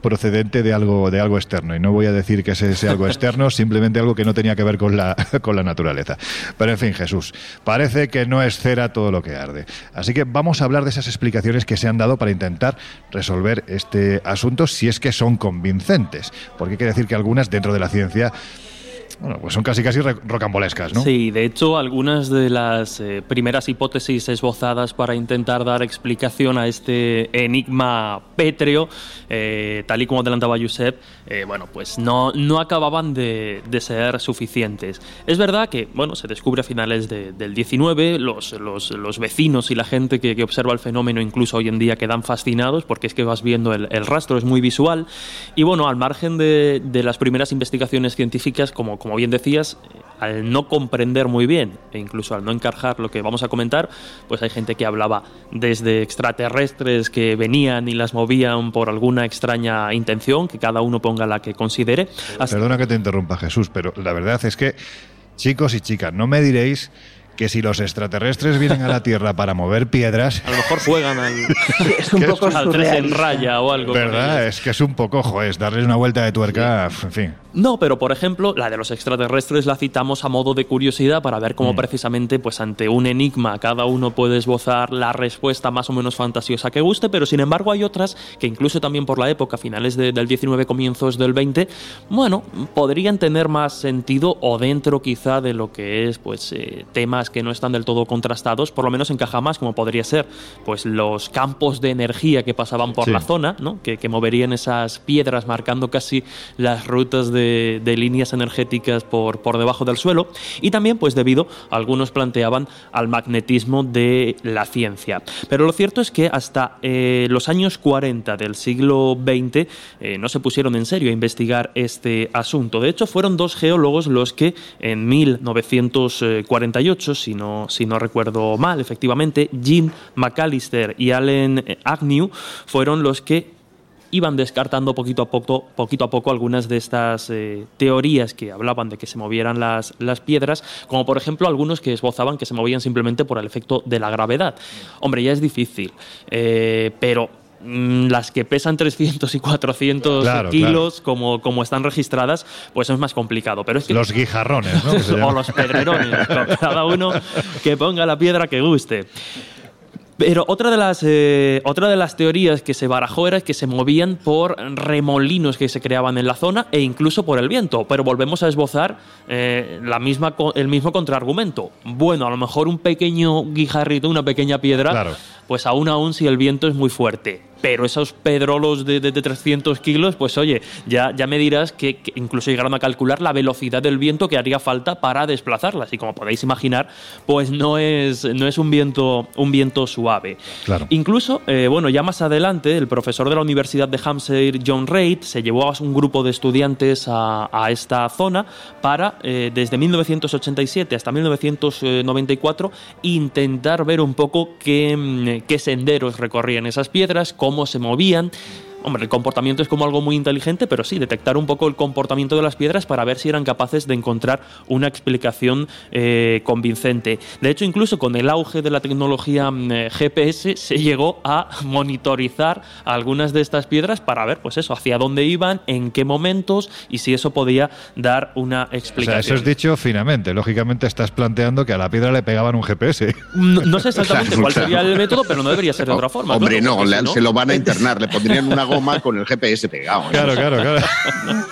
procedente de algo, de algo externo. Y no voy a decir que ese sea algo externo, simplemente algo que no tenía que ver con la, con la naturaleza. Pero en fin, Jesús, parece que no es cera todo lo que arde. Así que vamos a hablar de esas explicaciones que se han dado para intentar resolver este asunto si es que son convincentes. Porque hay que decir que algunas dentro de la ciencia bueno, pues son casi casi rocambolescas, ¿no? Sí, de hecho, algunas de las eh, primeras hipótesis esbozadas para intentar dar explicación a este enigma pétreo, eh, tal y como adelantaba Josep, eh, bueno, pues no, no acababan de, ser suficientes. Es verdad que, bueno, se descubre a finales del 19, los, los, vecinos y la gente que, observa el fenómeno incluso hoy en día quedan fascinados porque es que vas viendo el, rastro, es muy visual. Y bueno, al margen de, de las primeras investigaciones científicas, como como bien decías, al no comprender muy bien e incluso al no encajar lo que vamos a comentar, pues hay gente que hablaba desde extraterrestres que venían y las movían por alguna extraña intención, que cada uno ponga la que considere. Perdona que te interrumpa Jesús, pero la verdad es que, chicos y chicas, no me diréis que si los extraterrestres vienen a la Tierra para mover piedras... A lo mejor juegan al, Es un poco al tres en raya o algo. ¿Verdad? Es que es un poco, joder, darles una vuelta de tuerca, en fin. No, pero por ejemplo, la de los extraterrestres la citamos a modo de curiosidad para ver Mm. cómo precisamente, pues ante un enigma, cada uno puede esbozar la respuesta más o menos fantasiosa que guste, pero sin embargo hay otras que incluso también por la época, finales de- del 19, comienzos del 20, bueno, podrían tener más sentido o dentro quizá de lo que es, pues, eh, temas que no están del todo contrastados, por lo menos encaja más, como podría ser, pues, los campos de energía que pasaban por Sí. la zona, ¿no? Que, que moverían esas piedras marcando casi las rutas de, de líneas energéticas por, por debajo del suelo y también pues debido algunos planteaban al magnetismo de la ciencia pero lo cierto es que hasta eh, los años 40 del siglo XX eh, no se pusieron en serio a investigar este asunto de hecho fueron dos geólogos los que en 1948 si no, si no recuerdo mal efectivamente Jim McAllister y Allen eh, Agnew fueron los que iban descartando poquito a poco, poquito a poco algunas de estas eh, teorías que hablaban de que se movieran las, las piedras, como por ejemplo algunos que esbozaban que se movían simplemente por el efecto de la gravedad. Hombre, ya es difícil, eh, pero las que pesan 300 y 400 Claro, kilos, Como, como están registradas, pues es más complicado. Pero es que Los guijarrones, ¿no? O los pedrerones, cada uno que ponga la piedra que guste. Pero otra de, las, eh, otra de las teorías que se barajó era que se movían por remolinos que se creaban en la zona e incluso por el viento. Pero volvemos a esbozar eh, la misma, el mismo contraargumento. Bueno, a lo mejor un pequeño guijarrito, una pequeña piedra, Claro. pues aún aún si el viento es muy fuerte. Pero esos pedrolos de, de- de 300 kilos, pues oye, ya, ya me dirás que, que incluso llegaron a calcular la velocidad del viento que haría falta para desplazarlas. Y como podéis imaginar, pues no es, no es un, viento, un viento suave. Claro. Incluso, eh, bueno, ya más adelante, el profesor de la Universidad de Hampshire, John Reid, se llevó a un grupo de estudiantes a, a esta zona para, eh, desde 1987 hasta 1994, intentar ver un poco qué, mm, qué senderos recorrían esas piedras, cómo se movían. Hombre, el comportamiento es como algo muy inteligente, pero sí, detectar un poco el comportamiento de las piedras para ver si eran capaces de encontrar una explicación eh, convincente. De hecho, incluso con el auge de la tecnología mm, eh, GPS se llegó a monitorizar algunas de estas piedras para ver, pues eso, hacia dónde iban, en qué momentos y si eso podía dar una O sea, explicación. eso es dicho finamente. Lógicamente estás planteando que a la piedra le pegaban un GPS. No, no sé exactamente Claro, cuál claro. sería el método, pero no debería ser de otra forma. Hombre, claro, no, porque le- si no- se lo van a internar, le pondrían una goma con el GPS pegado. ¿eh? Claro, claro, claro.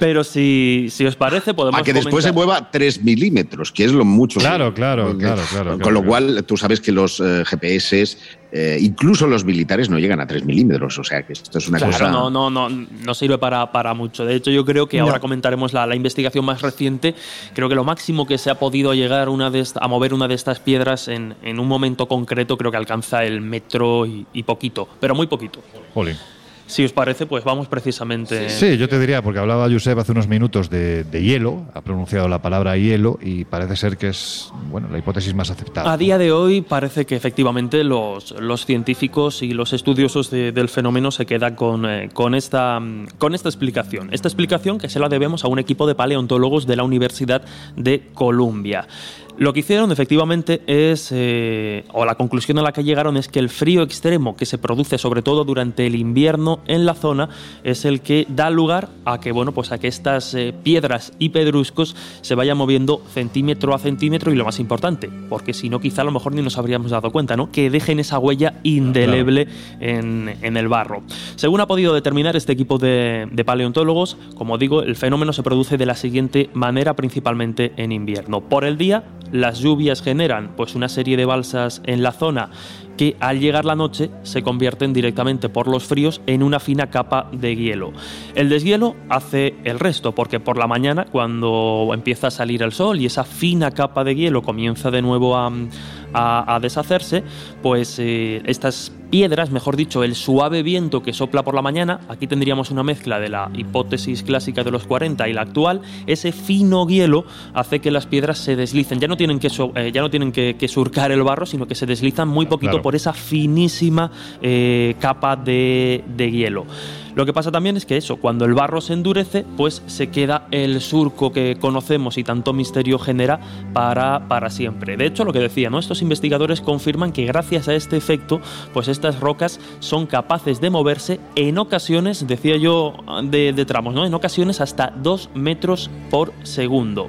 Pero si, si os parece, podemos. Para que después se mueva 3 milímetros, que es lo mucho. Claro, que- claro, claro, claro, Con claro, lo claro. cual, tú sabes que los eh, GPS, eh, incluso los militares, no llegan a 3 milímetros. O sea, que esto es una Claro, cosa. no, no, no, no sirve para, para mucho. De hecho, yo creo que No. ahora comentaremos la, la investigación más reciente. Creo que lo máximo que se ha podido llegar una de esta- a mover una de estas piedras en, en un momento concreto creo que alcanza el metro y, y poquito, pero muy poquito. Jolín. Si os parece, pues vamos precisamente. Sí, yo te diría, porque hablaba Josep hace unos minutos de, de hielo, ha pronunciado la palabra hielo y parece ser que es bueno la hipótesis más aceptada. A día de hoy parece que efectivamente los, los científicos y los estudiosos de- del fenómeno se quedan con, eh, con, esta, con esta explicación. Esta explicación que se la debemos a un equipo de paleontólogos de la Universidad de Columbia. Lo que hicieron efectivamente es, eh, o la conclusión a la que llegaron es que el frío extremo que se produce sobre todo durante el invierno en la zona es el que da lugar a que, bueno, pues a que estas eh, piedras y pedruscos se vayan moviendo centímetro a centímetro y lo más importante, porque si no quizá a lo mejor ni nos habríamos dado cuenta, ¿no? Que dejen esa huella indeleble en, en el barro. Según ha podido determinar este equipo de, de paleontólogos, como digo, el fenómeno se produce de la siguiente manera, principalmente en invierno. Por el día, las lluvias generan pues una serie de balsas en la zona que al llegar la noche se convierten directamente por los fríos en una fina capa de hielo. El deshielo hace el resto, porque por la mañana, cuando empieza a salir el sol y esa fina capa de hielo comienza de nuevo a, deshacerse, pues eh, estas piedras, mejor dicho, el suave viento que sopla por la mañana, aquí tendríamos una mezcla de la hipótesis clásica de los 40 y la actual, ese fino hielo hace que las piedras se deslicen, ya no tienen que, so- eh, ya no tienen que, que surcar el barro, sino que se deslizan muy poquito Claro. por esa finísima eh, capa de, de hielo. Lo que pasa también es que eso, cuando el barro se endurece, pues se queda el surco que conocemos y tanto misterio genera para, para siempre. De hecho, lo que decía, ¿no? Estos investigadores confirman que gracias a este efecto, pues estas rocas son capaces de moverse en ocasiones, decía yo, de, de tramos, ¿no? En ocasiones hasta 2 metros por segundo.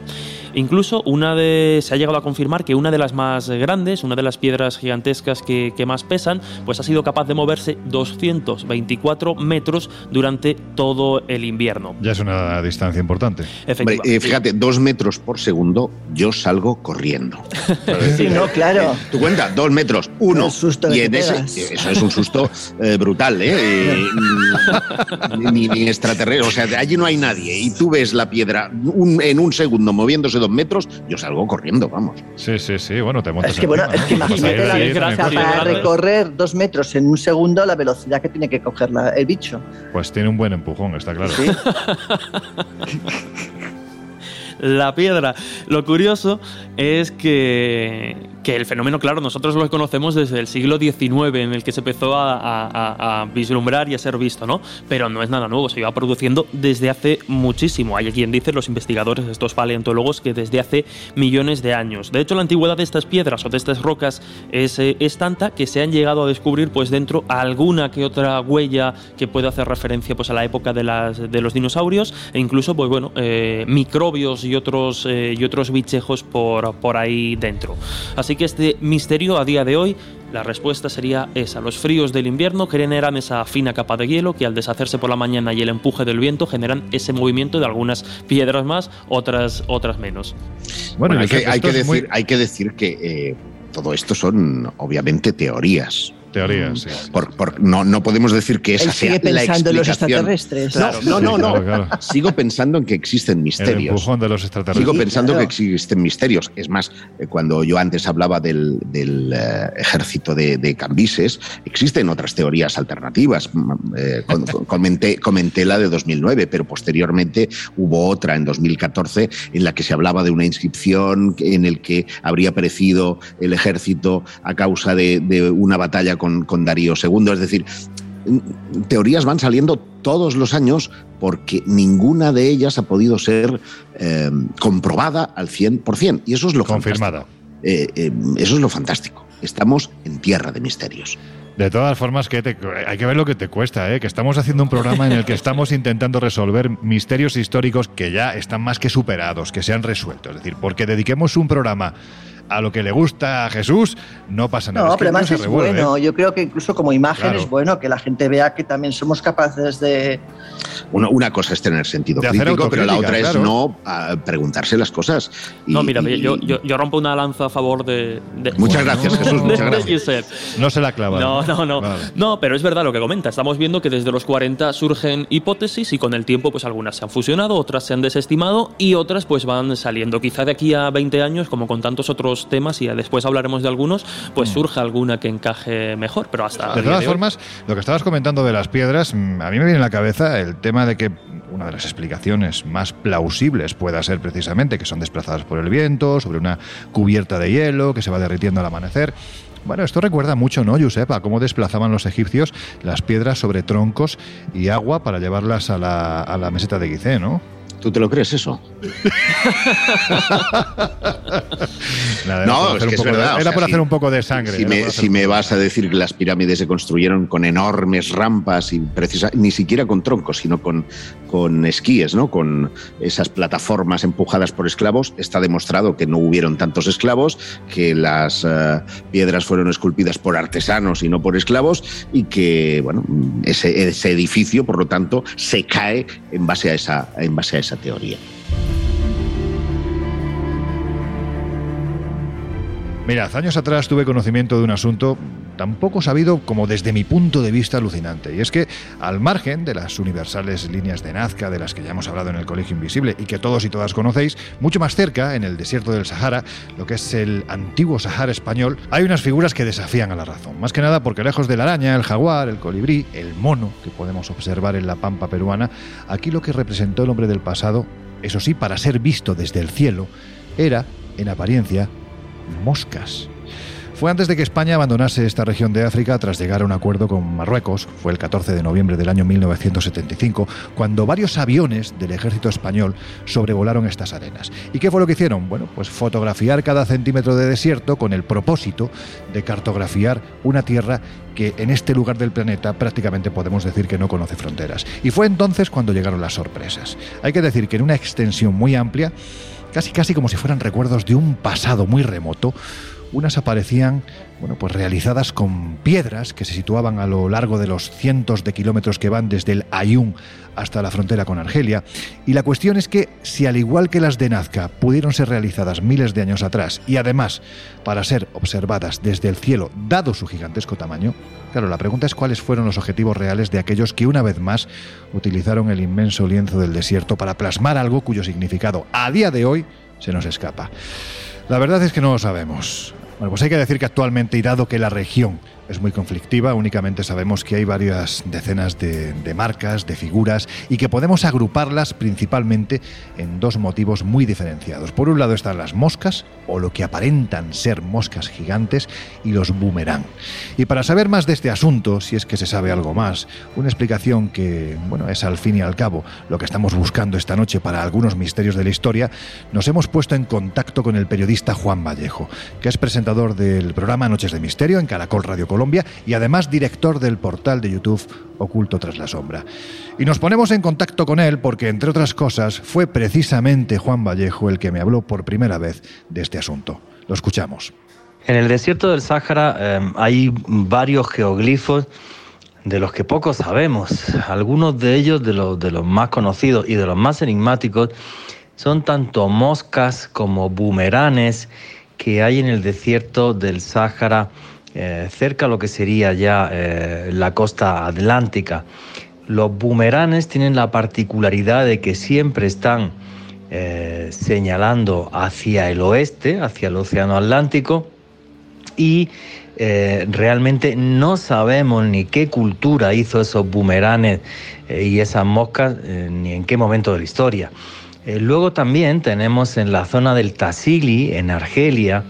Incluso una de, se ha llegado a confirmar que una de las más grandes, una de las piedras gigantescas que, más pesan, pues ha sido capaz de moverse 224 metros durante todo el invierno. Ya es una distancia importante. Eh, fíjate, dos metros por segundo, yo salgo corriendo. sí, no, claro. Tu cuenta, dos metros, uno. y en ese, eso es un susto eh, brutal, ¿eh? ni, ni, extraterrestre. O sea, allí no hay nadie y tú ves la piedra en un segundo moviéndose metros, yo salgo corriendo, vamos. Sí, sí, sí, bueno, te montas Es que, bueno, es que imagínate la distancia para recorrer dos metros en un segundo, la velocidad que tiene que coger el bicho. Pues tiene un buen empujón, está claro. ¿Sí? la piedra. Lo curioso es que, que el fenómeno, claro, nosotros lo conocemos desde el siglo XIX, en el que se empezó a, vislumbrar y a ser visto, ¿no? Pero no es nada nuevo, se iba produciendo desde hace muchísimo. Hay quien dice, los investigadores, estos paleontólogos, que desde hace millones de años. De hecho, la antigüedad de estas piedras o de estas rocas es, eh, es tanta que se han llegado a descubrir, pues dentro, alguna que otra huella que pueda hacer referencia pues, a la época de, las, de los dinosaurios e incluso, pues bueno, eh, microbios y otros, eh, y otros bichejos por, por ahí dentro. Así que este misterio a día de hoy la respuesta sería esa. Los fríos del invierno generan esa fina capa de hielo que al deshacerse por la mañana y el empuje del viento generan ese movimiento de algunas piedras más, otras, otras menos. Bueno, hay, que, hay, que decir, hay, que, decir, que todo esto son obviamente teorías teoría, mm. sí. Por, no, no podemos decir que esa sea la explicación. en los extraterrestres. No, no, no. Sigo pensando en que existen misterios. El de los extraterrestres. Sigo pensando que existen misterios. Es más, eh, cuando yo antes hablaba del, del eh, ejército de, de, Cambises, existen otras teorías alternativas. Mm, eh, comenté, comenté la de 2009, pero posteriormente hubo otra en 2014 en la que se hablaba de una inscripción en el que habría perecido el ejército a causa de, de una batalla con con, Darío II. Es decir, teorías van saliendo todos los años porque ninguna de ellas ha podido ser eh, comprobada al 100%. Y eso es lo Confirmada. Eh, eh, eso es lo fantástico. Estamos en tierra de misterios. De todas formas, que hay que ver lo que te cuesta, ¿eh? que estamos haciendo un programa en el que estamos intentando resolver misterios históricos que ya están más que superados, que se han resuelto. Es decir, porque dediquemos un programa a lo que le gusta a Jesús, no pasa nada. No, pero además es bueno. ¿eh? Yo creo que incluso como imagen es bueno que la gente vea que también somos capaces de. Una, cosa es tener sentido crítico, pero la otra es no preguntarse las cosas. no, mira, yo, yo, rompo una lanza a favor de. muchas gracias, Jesús. Muchas gracias. No se la clava. No, no, no. No, pero es verdad lo que comenta. Estamos viendo que desde los 40 surgen hipótesis y con el tiempo, pues algunas se han fusionado, otras se han desestimado y otras, pues van saliendo. Quizá de aquí a 20 años, como con tantos otros temas y después hablaremos de algunos, pues mm. surge alguna que encaje mejor, pero hasta... De todas formas, lo que estabas comentando de las piedras, mm, a mí me viene a la cabeza el tema de que una de las explicaciones más plausibles pueda ser precisamente que son desplazadas por el viento, sobre una cubierta de hielo que se va derritiendo al amanecer. Bueno, esto recuerda mucho, ¿no, Josep? A cómo desplazaban los egipcios las piedras sobre troncos y agua para llevarlas a la, a la meseta de Gizeh, ¿no? ¿Tú te lo crees eso? no, es que es verdad. era por hacer un poco de sangre. Si, me, vas a decir que las pirámides se construyeron con enormes rampas y precisa, ni siquiera con troncos, sino con, con esquíes, ¿no? con esas plataformas empujadas por esclavos, está demostrado que no hubieron tantos esclavos, que las eh, piedras fueron esculpidas por artesanos y no por esclavos, y que bueno, ese, ese edificio, por lo tanto, se cae en base a esa, en base a esa teoría. Mirad, años atrás tuve conocimiento de un asunto tan poco sabido como desde mi punto de vista alucinante. Y es que, al margen de las universales líneas de Nazca de las que ya hemos hablado en el Colegio Invisible y que todos y todas conocéis, mucho más cerca, en el desierto del Sahara, lo que es el antiguo Sahara español, hay unas figuras que desafían a la razón. Más que nada porque lejos de la araña, el jaguar, el colibrí, el mono que podemos observar en la pampa peruana, aquí lo que representó el hombre del pasado, eso sí, para ser visto desde el cielo, era, en apariencia, moscas. Fue antes de que España abandonase esta región de África tras llegar a un acuerdo con Marruecos, fue el 14 de noviembre del año 1975, cuando varios aviones del ejército español sobrevolaron estas arenas. ¿Y qué fue lo que hicieron? Bueno, pues fotografiar cada centímetro de desierto con el propósito de cartografiar una tierra que en este lugar del planeta prácticamente podemos decir que no conoce fronteras. Y fue entonces cuando llegaron las sorpresas. Hay que decir que en una extensión muy amplia, casi casi como si fueran recuerdos de un pasado muy remoto, unas aparecían, bueno, pues realizadas con piedras que se situaban a lo largo de los cientos de kilómetros que van desde el Ayun hasta la frontera con Argelia. Y la cuestión es que si al igual que las de Nazca pudieron ser realizadas miles de años atrás y además para ser observadas desde el cielo dado su gigantesco tamaño, claro, la pregunta es cuáles fueron los objetivos reales de aquellos que una vez más utilizaron el inmenso lienzo del desierto para plasmar algo cuyo significado a día de hoy se nos escapa. La verdad es que no lo sabemos. Bueno, pues hay que decir que actualmente, y dado que la región es muy conflictiva, únicamente sabemos que hay varias decenas de, marcas, de figuras, y que podemos agruparlas principalmente en dos motivos muy diferenciados. Por un lado están las moscas, o lo que aparentan ser moscas gigantes, y los boomerang. Y para saber más de este asunto, si es que se sabe algo más, una explicación que, bueno, es al fin y al cabo lo que estamos buscando esta noche para algunos misterios de la historia, nos hemos puesto en contacto con el periodista Juan Vallejo, que es presentador del programa Noches de Misterio en Caracol Radio Colombia y además director del portal de YouTube Oculto tras la sombra. Y nos ponemos en contacto con él porque, entre otras cosas, fue precisamente Juan Vallejo el que me habló por primera vez de este asunto. Lo escuchamos. En el desierto del Sáhara eh, hay varios geoglifos de los que poco sabemos. Algunos de ellos, de los, de los más conocidos y de los más enigmáticos, son tanto moscas como boomeranes que hay en el desierto del Sáhara eh, cerca a lo que sería ya eh, la costa atlántica. Los boomeranes tienen la particularidad de que siempre están eh, señalando hacia el oeste, hacia el Océano Atlántico, y realmente no sabemos ni qué cultura hizo esos boomeranes y esas moscas, ni en qué momento de la historia. luego también tenemos en la zona del Tassili, en Argelia,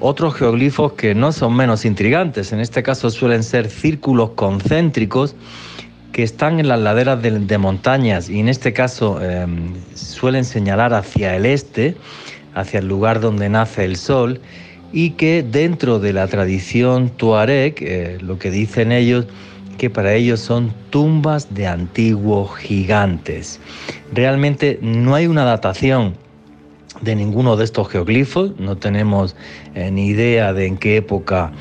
otros geoglifos que no son menos intrigantes. En este caso suelen ser círculos concéntricos que están en las laderas de, montañas y en este caso em, suelen señalar hacia el este, hacia el lugar donde nace el sol y que dentro de la tradición tuareg, eh, lo que dicen ellos, que para ellos son tumbas de antiguos gigantes. Realmente no hay una datación de ninguno de estos geoglifos, no tenemos eh, ni idea de en qué época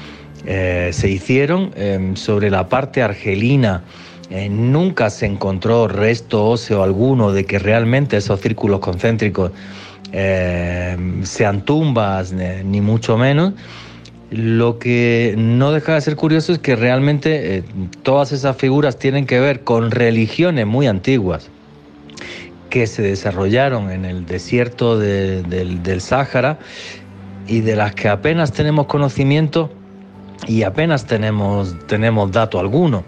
eh, se hicieron. Em, sobre la parte argelina eh, nunca se encontró resto óseo alguno de que realmente esos círculos concéntricos sean tumbas, ni mucho menos. Lo que no deja de ser curioso es que realmente todas esas figuras tienen que ver con religiones muy antiguas que se desarrollaron en el desierto del, Sáhara y de las que apenas tenemos conocimiento y apenas tenemos, tenemos dato alguno.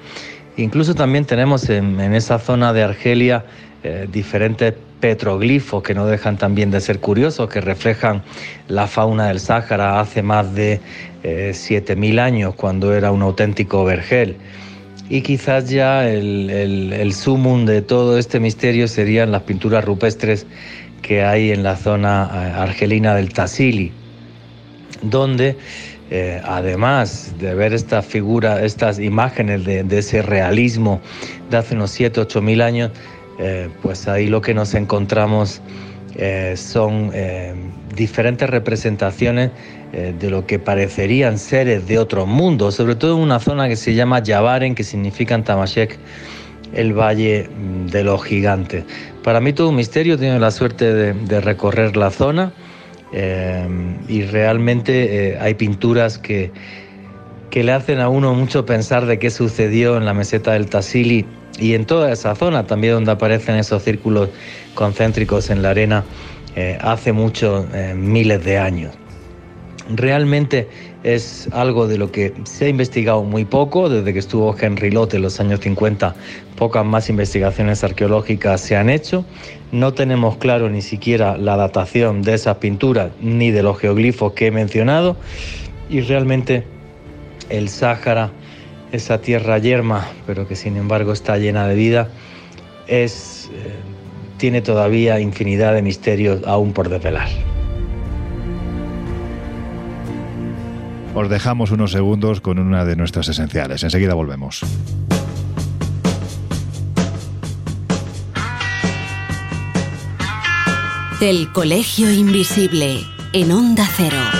Incluso también tenemos en, esa zona de Argelia eh, diferentes petroglifos que no dejan también de ser curiosos, que reflejan la fauna del Sáhara hace más de eh, 7.000 años, cuando era un auténtico vergel. Y quizás ya el, el, sumum de todo este misterio serían las pinturas rupestres que hay en la zona eh, argelina del Tassili, donde eh, además de ver esta figura, estas imágenes de, ese realismo de hace unos 7, 8 mil años, eh, pues ahí lo que nos encontramos son diferentes representaciones eh, de lo que parecerían seres de otro mundo, sobre todo en una zona que se llama Yavaren, que significa en Tamashek el Valle mm, de los Gigantes. Para mí todo un misterio, he tenido la suerte de, recorrer la zona eh, y realmente eh, hay pinturas que, que le hacen a uno mucho pensar de qué sucedió en la meseta del Tassili y en toda esa zona también donde aparecen esos círculos concéntricos en la arena hace muchos miles de años realmente es algo de lo que se ha investigado muy poco, desde que estuvo Henry Lott en los años 50, pocas más investigaciones arqueológicas se han hecho. No tenemos claro ni siquiera la datación de esas pinturas ni de los geoglifos que he mencionado. y realmente el Sáhara, esa tierra yerma, pero que sin embargo está llena de vida, es, eh, tiene todavía infinidad de misterios aún por desvelar. Os dejamos unos segundos con una de nuestras esenciales. Enseguida volvemos. El Colegio Invisible en Onda Cero.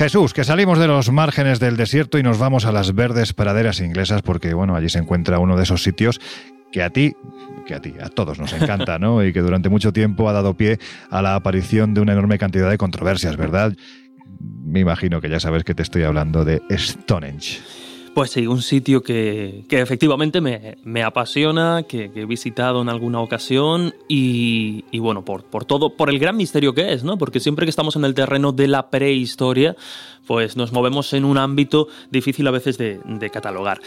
Jesús, que salimos de los márgenes del desierto y nos vamos a las verdes praderas inglesas porque, bueno, allí se encuentra uno de esos sitios que a ti, que a ti, a todos nos encanta, ¿no? Y que durante mucho tiempo ha dado pie a la aparición de una enorme cantidad de controversias, ¿verdad? Me imagino que ya sabes que te estoy hablando de Stonehenge. Pues sí, un sitio que, efectivamente me, apasiona, que, he visitado en alguna ocasión y, bueno, por, por, todo, por el gran misterio que es, ¿no? Porque siempre que estamos en el terreno de la prehistoria, pues nos movemos en un ámbito difícil a veces de, de catalogar.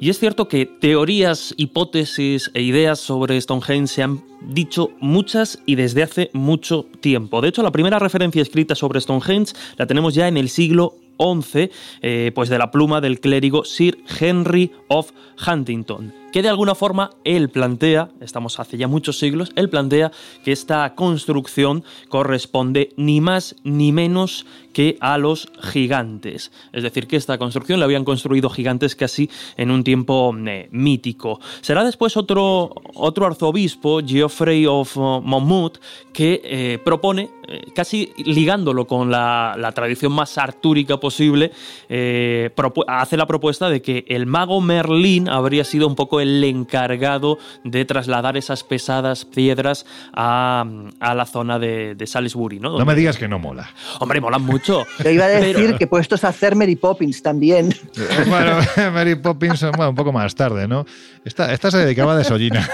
Y es cierto que teorías, hipótesis e ideas sobre Stonehenge se han dicho muchas y desde hace mucho tiempo. De hecho, la primera referencia escrita sobre Stonehenge la tenemos ya en el siglo 11, eh, pues de la pluma del clérigo Sir Henry of Huntington, que de alguna forma él plantea, estamos hace ya muchos siglos, él plantea que esta construcción corresponde ni más ni menos que a los gigantes. Es decir, que esta construcción la habían construido gigantes casi en un tiempo eh, mítico. Será después otro, otro arzobispo, Geoffrey of Monmouth, que eh, propone, casi ligándolo con la, la, tradición más artúrica posible, hace la propuesta de que el mago Merlín habría sido un poco el encargado de trasladar esas pesadas piedras a, la zona de, Salisbury. ¿no? no me digas que no mola. Hombre, molan mucho. Te iba a decir que puestos a hacer Mary Poppins también. bueno, Mary Poppins, un poco más tarde, ¿no? Esta, esta se dedicaba de sollina.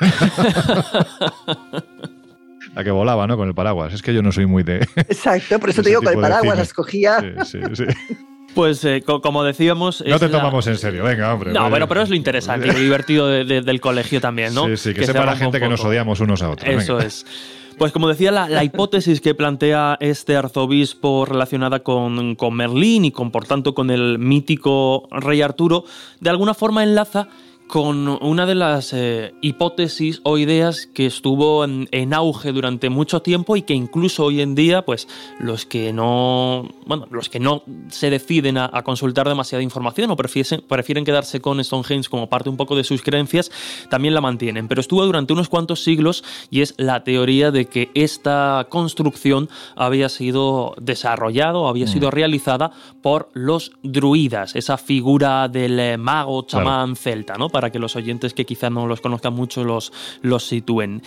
La que volaba, ¿no? Con el paraguas. Es que yo no soy muy de. Exacto, por eso te digo, con el paraguas las cogía. Sí, sí, sí. Pues eh, como decíamos... No te tomamos en serio, venga, hombre. No, bueno, pero es lo interesante, lo divertido del colegio también, ¿no? Sí, sí, que, sepa la gente que nos odiamos unos a otros. Eso es. Pues como decía, la, hipótesis que plantea este arzobispo relacionada con, con Merlín y con, por tanto, con el mítico rey Arturo, de alguna forma enlaza con una de las eh, hipótesis o ideas que estuvo en, auge durante mucho tiempo y que incluso hoy en día, pues los que no, bueno, los que no se deciden a, consultar demasiada información o prefieren, prefieren quedarse con Stonehenge como parte un poco de sus creencias, también la mantienen. Pero estuvo durante unos cuantos siglos y es la teoría de que esta construcción había sido desarrollada o había sido mm. realizada por los druidas, esa figura del mago chamán celta, ¿no? Para que los oyentes que quizá no los conozcan mucho los, los sitúen.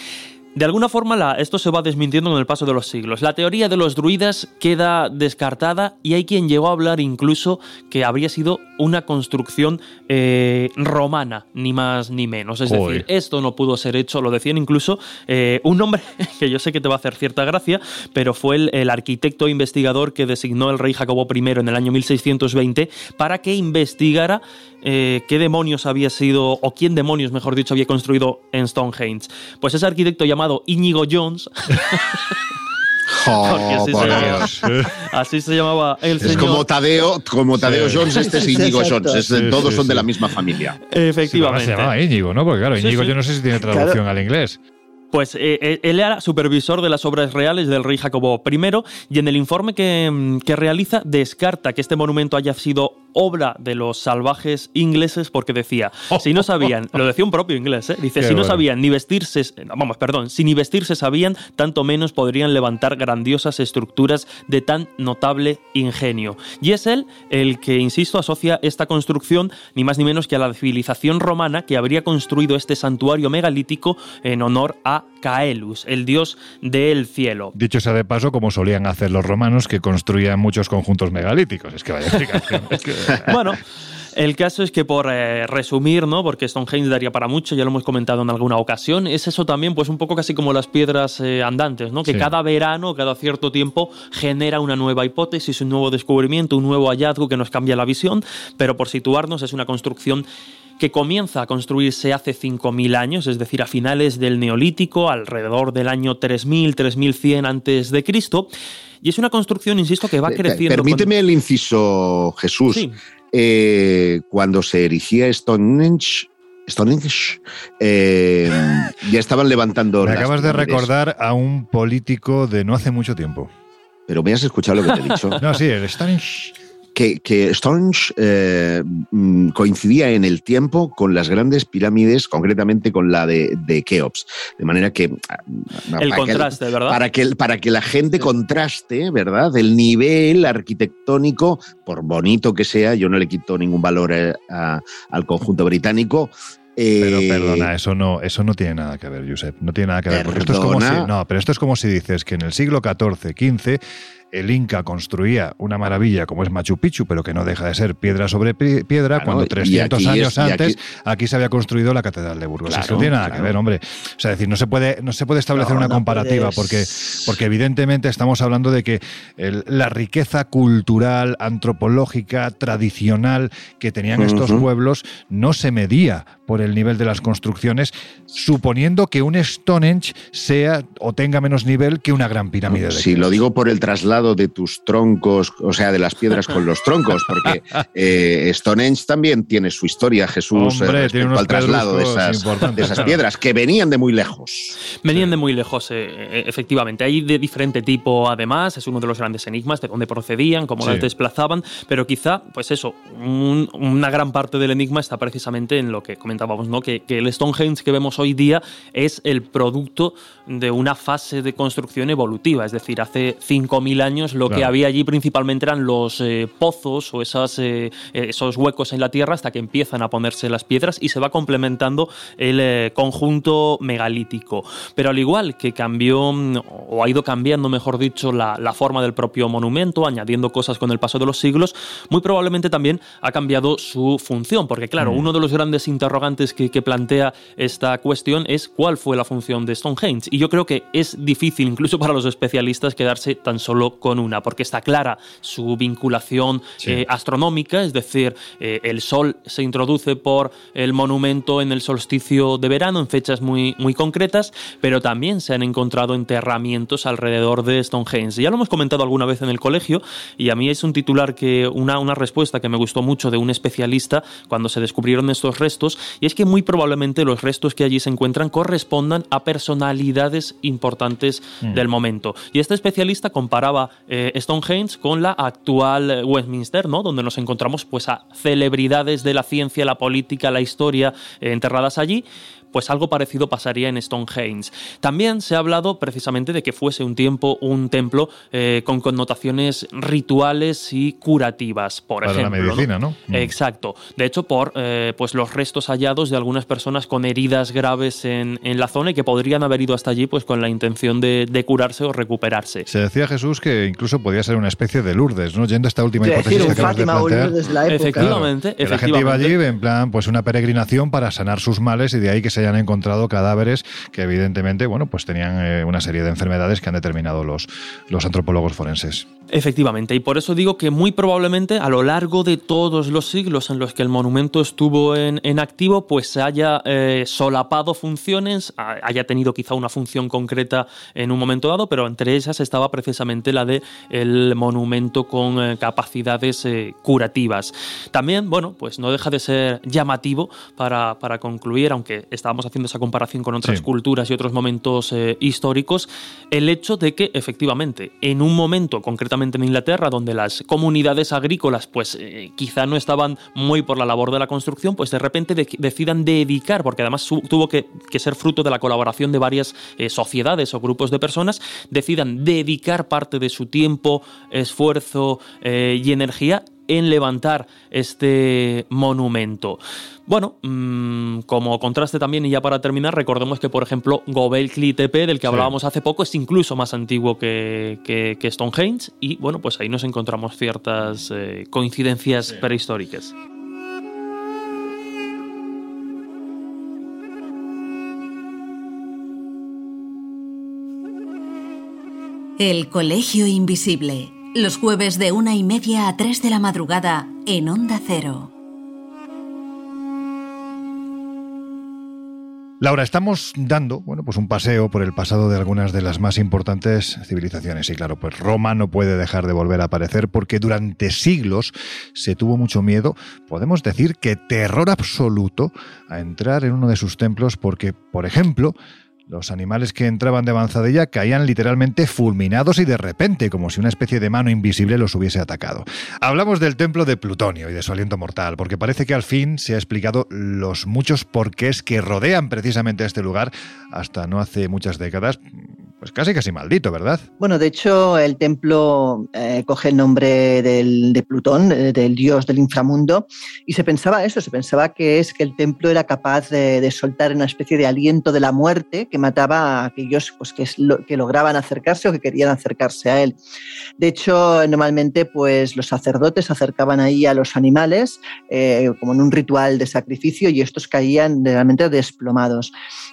De alguna forma esto se va desmintiendo con el paso de los siglos. La teoría de los druidas queda descartada y hay quien llegó a hablar incluso que habría sido una construcción eh, romana, ni más ni menos. Es decir, esto no pudo ser hecho, lo decían incluso eh, un hombre que yo sé que te va a hacer cierta gracia, pero fue el, el arquitecto e investigador que designó el rey Jacobo I en el año 1620 para que investigara eh, qué demonios había sido, o quién demonios, mejor dicho, había construido en Stonehenge. Pues ese arquitecto llamado Íñigo Jones. así, se, llamaba el señor. Es como Tadeo, como Tadeo Jones, este es Íñigo Jones. todos son de la misma familia. Efectivamente. se llamaba Íñigo, ¿no? Porque claro, Íñigo yo no sé si tiene traducción al inglés. Pues eh, eh, él era supervisor de las obras reales del rey Jacobo I y en el informe que, mm, que realiza descarta que este monumento haya sido obra de los salvajes ingleses porque decía, si no sabían, lo decía un propio inglés, ¿eh? dice, si no sabían ni vestirse, vamos, perdón, si ni vestirse sabían, tanto menos podrían levantar grandiosas estructuras de tan notable ingenio. Y es él el que, insisto, asocia esta construcción ni más ni menos que a la civilización romana que habría construido este santuario megalítico en honor a Caelus, el dios del cielo. Dicho sea de paso, como solían hacer los romanos que construían muchos conjuntos megalíticos. Es que vaya explicación. bueno. El caso es que por eh, resumir, ¿no? Porque Stonehenge daría para mucho, ya lo hemos comentado en alguna ocasión, es eso también, pues un poco casi como las piedras eh, andantes, ¿no? Que cada verano, cada cierto tiempo, genera una nueva hipótesis, un nuevo descubrimiento, un nuevo hallazgo que nos cambia la visión, pero por situarnos es una construcción que comienza a construirse hace 5.000 años, es decir, a finales del Neolítico, alrededor del año 3000, 3100 antes de Cristo, y es una construcción, insisto, que va creciendo. Permíteme el inciso, Jesús. Eh, cuando se erigía Stonehenge, Stonehenge, eh, ya estaban levantando. Me acabas de recordar a un político de no hace mucho tiempo. Pero me has escuchado lo que te he dicho. no, sí, el Stonehenge que, que Stonehenge eh, mm, coincidía en el tiempo con las grandes pirámides, concretamente con la de, de Keops. De manera que. Ah, el contraste, ¿verdad? Para que, para que la gente contraste, ¿verdad? El nivel arquitectónico, por bonito que sea, yo no le quito ningún valor eh, al conjunto británico, pero eh, perdona, eso no, eso no tiene nada que ver, Josep. No tiene nada que ver. Porque esto es como si, no, pero esto es como si dices que en el siglo XIV, XV el Inca construía una maravilla como es Machu Picchu, pero que no deja de ser piedra sobre piedra, cuando 300 años antes aquí... se había construido la Catedral de Burgos. Eso no tiene nada que ver, hombre. O sea, decir, no se puede, no se puede establecer una comparativa porque, porque evidentemente estamos hablando de que la riqueza cultural, antropológica, tradicional que tenían estos pueblos no se medía por el nivel de las construcciones, suponiendo que un Stonehenge sea o tenga menos nivel que una gran pirámide de Sí, lo digo por el traslado de tus troncos, o sea, de las piedras con los troncos, porque eh, Stonehenge también tiene su historia, Jesús, Hombre, eh, respecto al traslado de esas, de esas, piedras, que venían de muy lejos. Venían de muy lejos, eh, efectivamente. Hay de diferente tipo, además, es uno de los grandes enigmas de dónde procedían, cómo las desplazaban, pero quizá, pues eso, una gran parte del enigma está precisamente en lo que comentábamos, ¿no? Que, que el Stonehenge que vemos hoy día es el producto de una fase de construcción evolutiva, es decir, hace 5.000 años lo que había allí principalmente eran los eh, pozos o esas, eh, esos huecos en la tierra hasta que empiezan a ponerse las piedras y se va complementando el eh, conjunto megalítico. Pero al igual que cambió, mm, o ha ido cambiando, mejor dicho, la, forma del propio monumento, añadiendo cosas con el paso de los siglos, muy probablemente también ha cambiado su función, porque claro, mm. uno de los grandes interrogantes que, que plantea esta cuestión es cuál fue la función de Stonehenge. Y yo creo que es difícil, incluso para los especialistas, quedarse tan solo con una, porque está clara su vinculación eh, astronómica, es decir, eh, el Sol se introduce por el monumento en el solsticio de verano en fechas muy, muy concretas, pero también se han encontrado enterramientos alrededor de Stonehenge. Ya lo hemos comentado alguna vez en el colegio y a mí es un titular que una, una respuesta que me gustó mucho de un especialista cuando se descubrieron estos restos y es que muy probablemente los restos que allí se encuentran correspondan a personalidades importantes mm. del momento. Y este especialista comparaba eh, Stonehenge con la actual Westminster, ¿no? donde nos encontramos pues, a celebridades de la ciencia, la política, la historia eh, enterradas allí pues algo parecido pasaría en Stonehenge. También se ha hablado precisamente de que fuese un tiempo un templo eh, con connotaciones rituales y curativas, por Para ejemplo. la medicina, ¿no? Mm. Exacto. De hecho, por eh, pues los restos hallados de algunas personas con heridas graves en, la zona y que podrían haber ido hasta allí pues con la intención de, curarse o recuperarse. Se decía Jesús que incluso podía ser una especie de Lourdes, ¿no? Yendo a esta última hipótesis que acabas de plantear. Efectivamente, efectivamente. La gente iba allí en plan, pues una peregrinación para sanar sus males y de ahí que se hayan encontrado cadáveres que evidentemente, bueno, pues tenían eh, una serie de enfermedades que han determinado los, los antropólogos forenses. Efectivamente, y por eso digo que muy probablemente a lo largo de todos los siglos en los que el monumento estuvo en, activo, pues se haya eh, solapado funciones, haya tenido quizá una función concreta en un momento dado, pero entre esas estaba precisamente la de monumento con eh, capacidades curativas. También, bueno, pues no deja de ser llamativo para, para concluir, aunque estábamos haciendo esa comparación con otras culturas y otros momentos históricos, el hecho de que efectivamente en un momento concretamente en Inglaterra, donde las comunidades agrícolas pues eh, quizá no estaban muy por la labor de la construcción, pues de repente decidan dedicar, porque además tuvo que, ser fruto de la colaboración de varias eh, sociedades o grupos de personas, decidan dedicar parte de su tiempo, esfuerzo eh, y energía en levantar este monumento. Bueno, mm, como contraste también, y ya para terminar, recordemos que, por ejemplo, Gobekli Tepe, del que hablábamos hace poco, es incluso más antiguo que, que, Stonehenge, y bueno, pues ahí nos encontramos ciertas eh, coincidencias prehistóricas. El Colegio Invisible los jueves de una y media a tres de la madrugada en Onda Cero. Laura, estamos dando, bueno, pues un paseo por el pasado de algunas de las más importantes civilizaciones. Y claro, pues Roma no puede dejar de volver a aparecer porque durante siglos se tuvo mucho miedo, podemos decir que terror absoluto, a entrar en uno de sus templos porque, por ejemplo, los animales que entraban de avanzadilla caían literalmente fulminados y de repente, como si una especie de mano invisible los hubiese atacado. Hablamos del templo de Plutonio y de su aliento mortal, porque parece que al fin se ha explicado los muchos porqués que rodean precisamente este lugar hasta no hace muchas décadas, pues casi casi maldito, ¿verdad? Bueno, de hecho, el templo eh, coge el nombre de Plutón, eh, del dios del inframundo, y se pensaba eso, se pensaba que es que el templo era capaz de, soltar una especie de aliento de la muerte que mataba a aquellos pues, que, que lograban acercarse o que querían acercarse a él. De hecho, normalmente pues, los sacerdotes acercaban ahí a los animales eh, como en un ritual de sacrificio y estos caían realmente desplomados.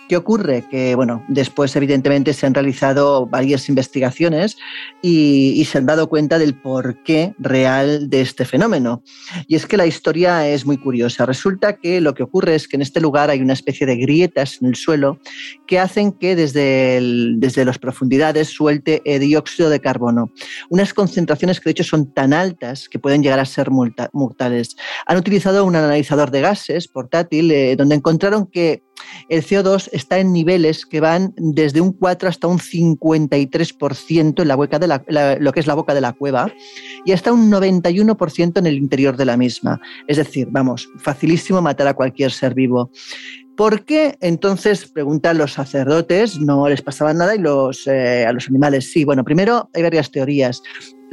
¿Qué ocurre? Que, bueno, después evidentemente se han realizado varias investigaciones y, se han dado cuenta del porqué real de este fenómeno. Y es que la historia es muy curiosa. Resulta que lo que ocurre es que en este lugar hay una especie de grietas en el suelo que hacen que desde, desde las profundidades suelte dióxido de carbono. Unas concentraciones que de hecho son tan altas que pueden llegar a ser mortales. Han utilizado un analizador de gases portátil eh, donde encontraron que el CO2 está en niveles que van desde un 4 hasta un 53% en la boca de lo que es la boca de la cueva y hasta un 91% en el interior de la misma. Es decir, vamos, facilísimo matar a cualquier ser vivo. ¿Por qué entonces, preguntan los sacerdotes, no les pasaba nada y los, eh, a los animales sí? Bueno, primero hay varias teorías.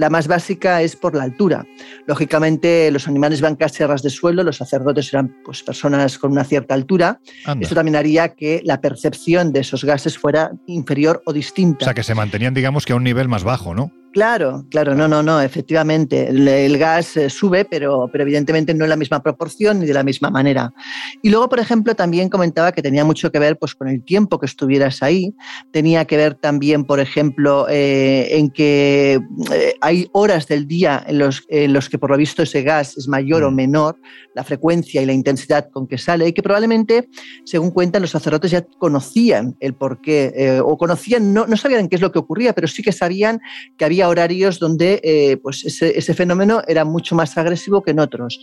La más básica es por la altura. Lógicamente, los animales van casi a ras de suelo, los sacerdotes eran pues, personas con una cierta altura. Eso también haría que la percepción de esos gases fuera inferior o distinta. O sea, que se mantenían, digamos, que a un nivel más bajo, ¿no? Claro, claro, no, no, no, efectivamente. El, gas eh, sube, pero, pero evidentemente no en la misma proporción ni de la misma manera. Y luego, por ejemplo, también comentaba que tenía mucho que ver pues, con el tiempo que estuvieras ahí. Tenía que ver también, por ejemplo, eh, en que eh, hay horas del día en los, en los que por lo visto ese gas es mayor o mm. menor, la frecuencia y la intensidad con que sale, y que probablemente, según cuentan, los sacerdotes ya conocían el porqué, o conocían, no, no sabían qué es lo que ocurría, pero sí que sabían que había horarios donde eh, pues ese, fenómeno era mucho más agresivo que en otros.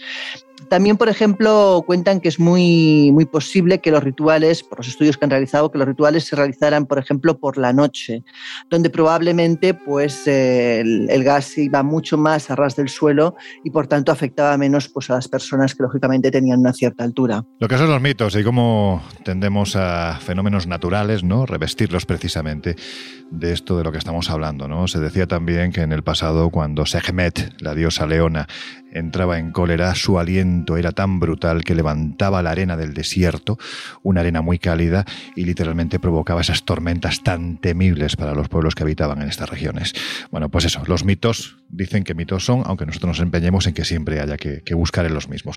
También, por ejemplo, cuentan que es muy, muy posible que los rituales, por los estudios que han realizado, que los rituales se realizaran, por ejemplo, por la noche, donde probablemente pues, el, gas iba mucho más a ras del suelo y, por tanto, afectaba menos pues, a las personas que, lógicamente, tenían una cierta altura. Lo que son los mitos y cómo tendemos a fenómenos naturales, ¿no? Revestirlos precisamente de esto de lo que estamos hablando, ¿no? Se decía también que en el pasado, cuando Sekhmet, la diosa leona, entraba en cólera, su aliento era tan brutal que levantaba la arena del desierto, una arena muy cálida, y literalmente provocaba esas tormentas tan temibles para los pueblos que habitaban en estas regiones. Bueno, pues eso, los mitos dicen que mitos son, aunque nosotros nos empeñemos en que siempre haya que, que buscar en los mismos.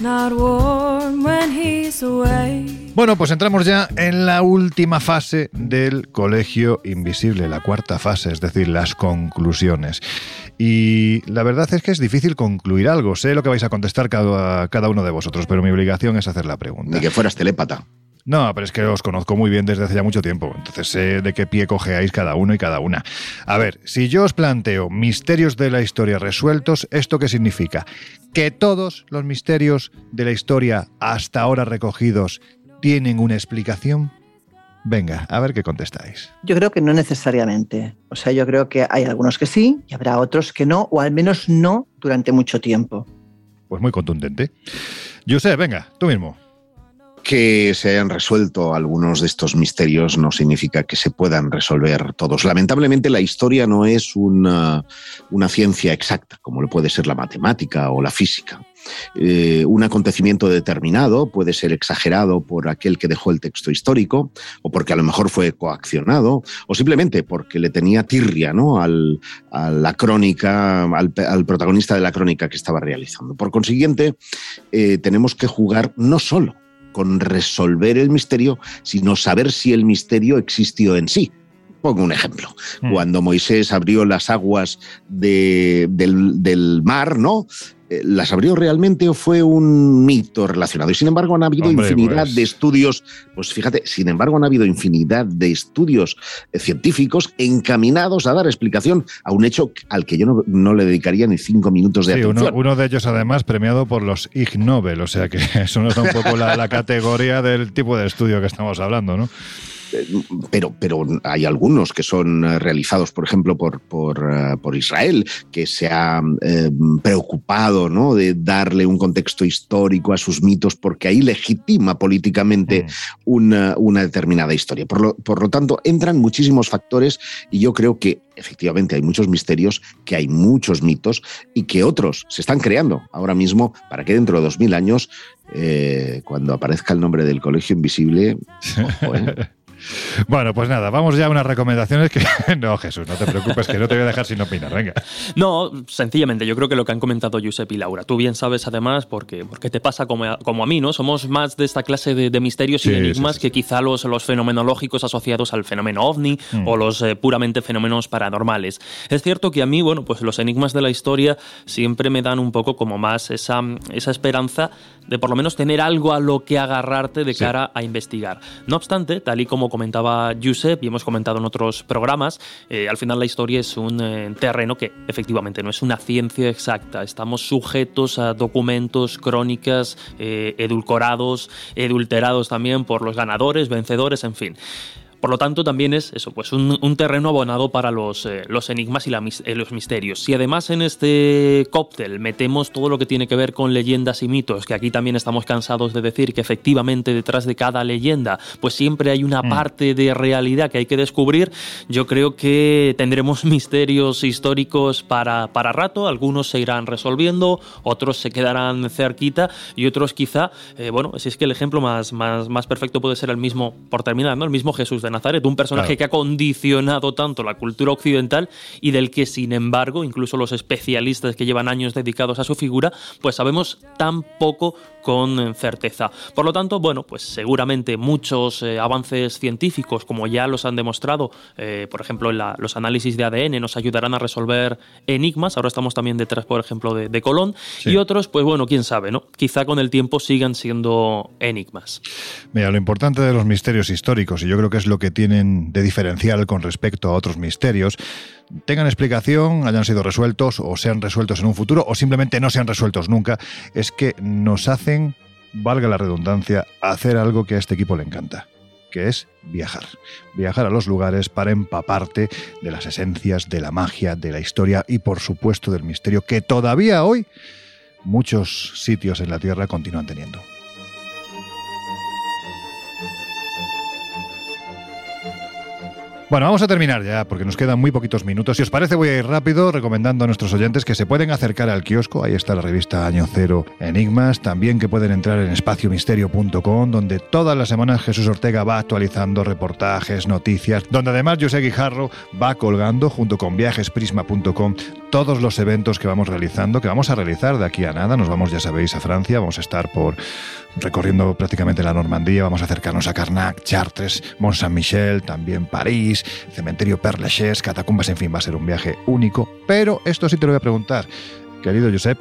Not warm when he's away. Bueno, pues entramos ya en la última fase del colegio invisible, la cuarta fase, es decir, las conclusiones. Y la verdad es que es difícil concluir algo. Sé lo que vais a contestar cada, cada uno de vosotros, pero mi obligación es hacer la pregunta. Ni que fueras telépata. No, pero es que os conozco muy bien desde hace ya mucho tiempo, entonces sé de qué pie cogeáis cada uno y cada una. A ver, si yo os planteo misterios de la historia resueltos, ¿esto qué significa? ¿Que todos los misterios de la historia hasta ahora recogidos tienen una explicación? Venga, a ver qué contestáis. Yo creo que no necesariamente. O sea, yo creo que hay algunos que sí y habrá otros que no, o al menos no durante mucho tiempo. Pues muy contundente. Yo sé, venga, tú mismo. Que se hayan resuelto algunos de estos misterios no significa que se puedan resolver todos. Lamentablemente la historia no es una, ciencia exacta, como lo puede ser la matemática o la física. Eh, un acontecimiento determinado puede ser exagerado por aquel que dejó el texto histórico, o porque a lo mejor fue coaccionado, o simplemente porque le tenía tirria ¿no? al, a la crónica, al, protagonista de la crónica que estaba realizando. Por consiguiente, eh, tenemos que jugar no solo con resolver el misterio, sino saber si el misterio existió en sí. Pongo un ejemplo. Hmm. Cuando Moisés abrió las aguas del, del, mar, ¿no? Eh, ¿Las abrió realmente o fue un mito relacionado? Y sin embargo han habido infinidad pues. de estudios, pues fíjate, sin embargo han habido infinidad de estudios eh, científicos encaminados a dar explicación a un hecho al que yo no, le dedicaría ni cinco minutos de atención. Uno, de ellos además premiado por los Ig Nobel, o sea que eso nos da un poco la, la categoría del tipo de estudio que estamos hablando, ¿no? Pero, pero hay algunos que son eh, realizados, por ejemplo, por, por, eh, Israel, que se ha eh, preocupado ¿no? de darle un contexto histórico a sus mitos porque ahí legitima políticamente mm. una, una, determinada historia. Por lo, por lo tanto, entran muchísimos factores y yo creo que efectivamente hay muchos misterios, que hay muchos mitos y que otros se están creando ahora mismo para que dentro de dos mil años, cuando aparezca el nombre del Colegio Invisible, Bueno, pues nada, vamos ya a unas recomendaciones que... no, Jesús, no te preocupes, que no te voy a dejar sin opinar, venga. No, sencillamente, yo creo que lo que han comentado Josep y Laura, tú bien sabes además, porque, porque te pasa como a, como a mí, ¿no? Somos más de esta clase de, misterios y enigmas que quizá los, los fenomenológicos asociados al fenómeno ovni mm. o los eh, puramente fenómenos paranormales. Es cierto que a mí, bueno, pues los enigmas de la historia siempre me dan un poco como más esa, esa esperanza de por lo menos tener algo a lo que agarrarte de cara a investigar. No obstante, tal y como comentaba Josep y hemos comentado en otros programas, eh, al final la historia es un eh, terreno que efectivamente no es una ciencia exacta. Estamos sujetos a documentos, crónicas, edulcorados, edulterados también por los ganadores, vencedores, en fin. Por lo tanto, también es eso, pues un, terreno abonado para los, eh, los enigmas y eh, los misterios. Si además en este cóctel metemos todo lo que tiene que ver con leyendas y mitos, que aquí también estamos cansados de decir que efectivamente detrás de cada leyenda, pues siempre hay una mm. parte de realidad que hay que descubrir, yo creo que tendremos misterios históricos para, para rato, algunos se irán resolviendo, otros se quedarán cerquita y otros quizá, eh, bueno, si es que el ejemplo más, más, más perfecto puede ser el mismo, por terminar, ¿no? El mismo Jesús de Nazaret, un personaje que ha condicionado tanto la cultura occidental y del que, sin embargo, incluso los especialistas que llevan años dedicados a su figura, pues sabemos tan poco con certeza. Por lo tanto, bueno, pues seguramente muchos eh, avances científicos, como ya los han demostrado, eh, por ejemplo, los análisis de ADN nos ayudarán a resolver enigmas. Ahora estamos también detrás, por ejemplo, de, Colón. Y otros, pues bueno, quién sabe, ¿no? Quizá con el tiempo sigan siendo enigmas. Mira, lo importante de los misterios históricos, y yo creo que es lo que tienen de diferencial con respecto a otros misterios, tengan explicación, hayan sido resueltos o sean resueltos en un futuro o simplemente no sean resueltos nunca, es que nos valga la redundancia, hacer algo que a este equipo le encanta que es viajar. Viajar a los lugares para empaparte de las esencias, de la magia, de la historia y por supuesto del misterio que todavía hoy muchos sitios en la Tierra continúan teniendo. Bueno, vamos a terminar ya porque nos quedan muy poquitos minutos. Si os parece, voy a ir rápido recomendando a nuestros oyentes que se pueden acercar al kiosco. Ahí está la revista Año Cero Enigmas. También que pueden entrar en espaciomisterio.com, donde todas las semanas Jesús Ortega va actualizando reportajes, noticias, donde además José Guijarro va colgando junto con viajesprisma.com todos los eventos que vamos realizando, que vamos a realizar de aquí a nada. Nos vamos, ya sabéis, a Francia. Vamos a estar por recorriendo prácticamente la Normandía. Vamos a acercarnos a Carnac, Chartres, Mont Saint-Michel, también París, cementerio Père Lachaise, catacumbas, en fin, va a ser un viaje único. Pero esto sí te lo voy a preguntar, querido Josep.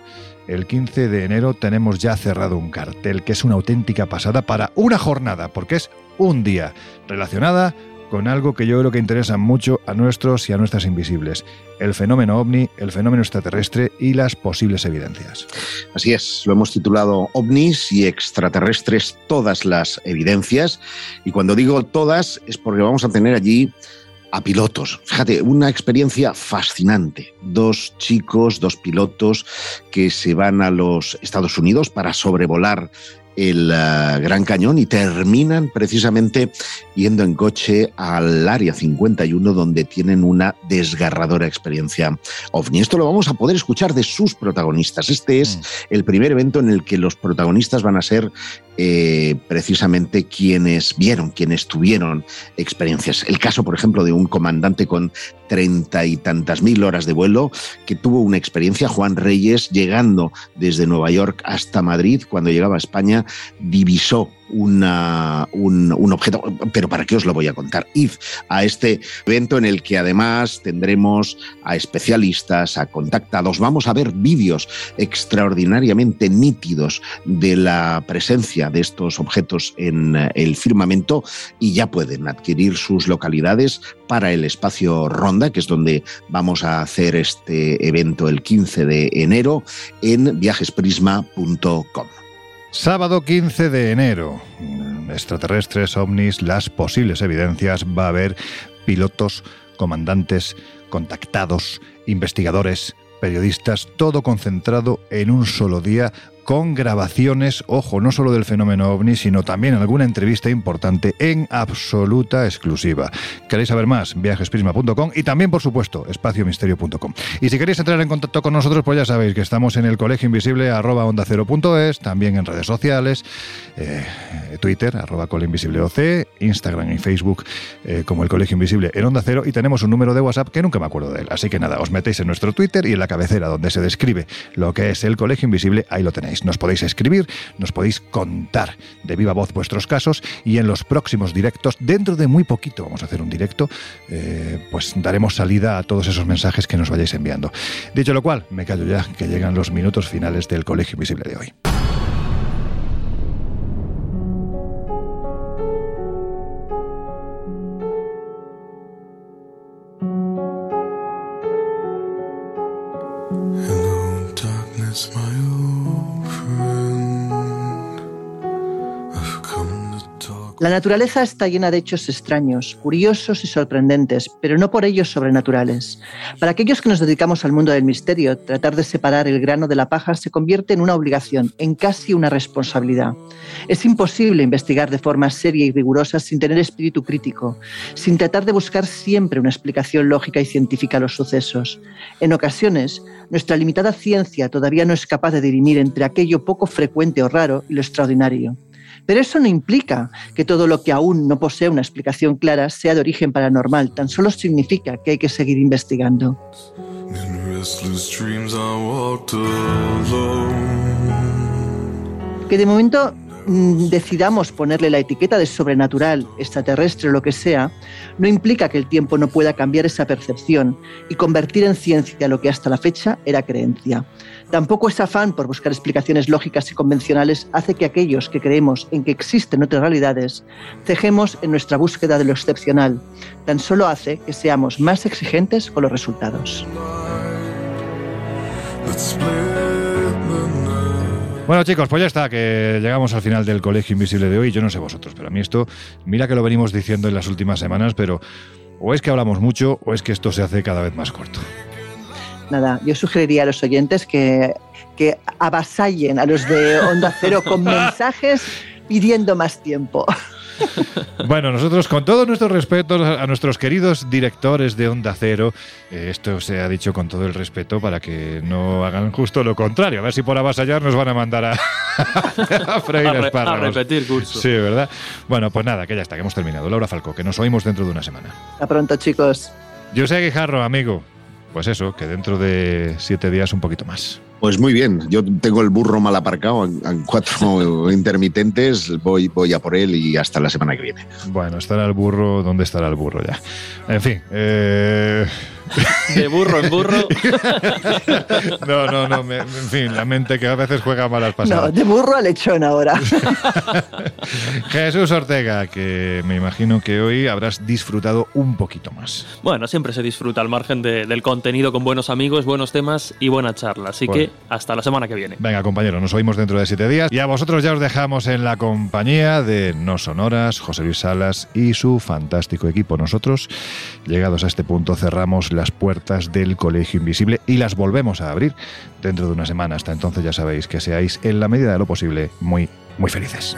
El 15 de enero tenemos ya cerrado un cartel que es una auténtica pasada para una jornada, porque es un día relacionada con algo que yo creo que interesa mucho a nuestros y a nuestras invisibles, el fenómeno ovni, el fenómeno extraterrestre y las posibles evidencias. Así es, lo hemos titulado ovnis y extraterrestres, todas las evidencias, y cuando digo todas es porque vamos a tener allí a pilotos. Fíjate, una experiencia fascinante. Dos chicos, dos pilotos que se van a los Estados Unidos para sobrevolar el eh, Gran Cañón y terminan precisamente yendo en coche al Área 51 donde tienen una desgarradora experiencia ovni. Esto lo vamos a poder escuchar de sus protagonistas. Este es mm. el primer evento en el que los protagonistas van a ser eh, precisamente quienes vieron, quienes tuvieron experiencias. El caso, por ejemplo, de un comandante con treinta y tantas mil horas de vuelo que tuvo una experiencia, Juan Reyes, llegando desde Nueva York hasta Madrid, cuando llegaba a España, divisó un, un, objeto, pero ¿para qué os lo voy a contar? Id a este evento en el que además tendremos a especialistas, a contactados, vamos a ver vídeos extraordinariamente nítidos de la presencia de estos objetos en el firmamento y ya pueden adquirir sus localidades para el espacio Ronda, que es donde vamos a hacer este evento el 15 de enero en viajesprisma.com. Sábado 15 de enero. Extraterrestres, ovnis, las posibles evidencias. Va a haber pilotos, comandantes, contactados, investigadores, periodistas, todo concentrado en un solo día con grabaciones, ojo, no solo del fenómeno ovni, sino también alguna entrevista importante en absoluta exclusiva. ¿Queréis saber más? Viajesprisma.com y también, por supuesto, espaciomisterio.com. Y si queréis entrar en contacto con nosotros, pues ya sabéis que estamos en el colegio invisible arroba onda cero también en redes sociales, eh, Twitter, arroba oc, Instagram y Facebook eh, como el colegio invisible en onda cero y tenemos un número de WhatsApp que nunca me acuerdo de él. Así que nada, os metéis en nuestro Twitter y en la cabecera donde se describe lo que es el colegio invisible, ahí lo tenéis. Nos podéis escribir, nos podéis contar de viva voz vuestros casos y en los próximos directos, dentro de muy poquito vamos a hacer un directo, eh, pues daremos salida a todos esos mensajes que nos vayáis enviando. Dicho lo cual, me callo ya, que llegan los minutos finales del Colegio Invisible de hoy. La naturaleza está llena de hechos extraños, curiosos y sorprendentes, pero no por ellos sobrenaturales. Para aquellos que nos dedicamos al mundo del misterio, tratar de separar el grano de la paja se convierte en una obligación, en casi una responsabilidad. Es imposible investigar de forma seria y rigurosa sin tener espíritu crítico, sin tratar de buscar siempre una explicación lógica y científica a los sucesos. En ocasiones, nuestra limitada ciencia todavía no es capaz de dirimir entre aquello poco frecuente o raro y lo extraordinario. Pero eso no implica que todo lo que aún no posee una explicación clara sea de origen paranormal, tan solo significa que hay que seguir investigando. Que de momento Mm, decidamos ponerle la etiqueta de sobrenatural, extraterrestre o lo que sea, no implica que el tiempo no pueda cambiar esa percepción y convertir en ciencia lo que hasta la fecha era creencia. Tampoco ese afán por buscar explicaciones lógicas y convencionales hace que aquellos que creemos en que existen otras realidades cejemos en nuestra búsqueda de lo excepcional. Tan solo hace que seamos más exigentes con los resultados. Bueno, chicos, pues ya está, que llegamos al final del Colegio Invisible de hoy. Yo no sé vosotros, pero a mí esto, mira que lo venimos diciendo en las últimas semanas, pero o es que hablamos mucho o es que esto se hace cada vez más corto. Nada, yo sugeriría a los oyentes que, que avasallen a los de Onda Cero con mensajes pidiendo más tiempo. Bueno, nosotros con todo nuestro respeto a nuestros queridos directores de Onda Cero, eh, esto se ha dicho con todo el respeto para que no hagan justo lo contrario. A ver si por avasallar nos van a mandar a, a freír a, repetir curso. Sí, ¿verdad? Bueno, pues nada, que ya está, que hemos terminado. Laura Falco, que nos oímos dentro de una semana. Hasta pronto, chicos. Yo sé Guijarro, amigo. Pues eso, que dentro de siete días un poquito más. Pues muy bien, yo tengo el burro mal aparcado en, cuatro intermitentes, voy, voy a por él y hasta la semana que viene. Bueno, estará el burro, ¿dónde estará el burro ya? En fin, eh... De burro en burro. No, no, no. en fin, la mente que a veces juega malas pasadas. No, de burro a lechón ahora. Jesús Ortega, que me imagino que hoy habrás disfrutado un poquito más. Bueno, siempre se disfruta al margen del contenido con buenos amigos, buenos temas y buena charla. Así que hasta la semana que viene. Venga, compañero, nos oímos dentro de siete días. Y a vosotros ya os dejamos en la compañía de No Sonoras, José Luis Salas y su fantástico equipo. Nosotros, llegados a este punto, cerramos las puertas del Colegio Invisible y las volvemos a abrir dentro de una semana. Hasta entonces ya sabéis que seáis, en la medida de lo posible, muy, muy felices.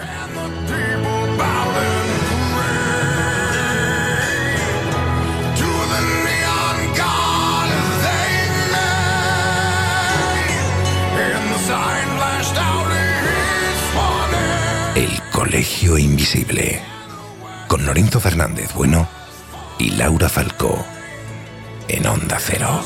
El Colegio Invisible con Lorenzo Fernández Bueno y Laura Falcó en Onda Cero.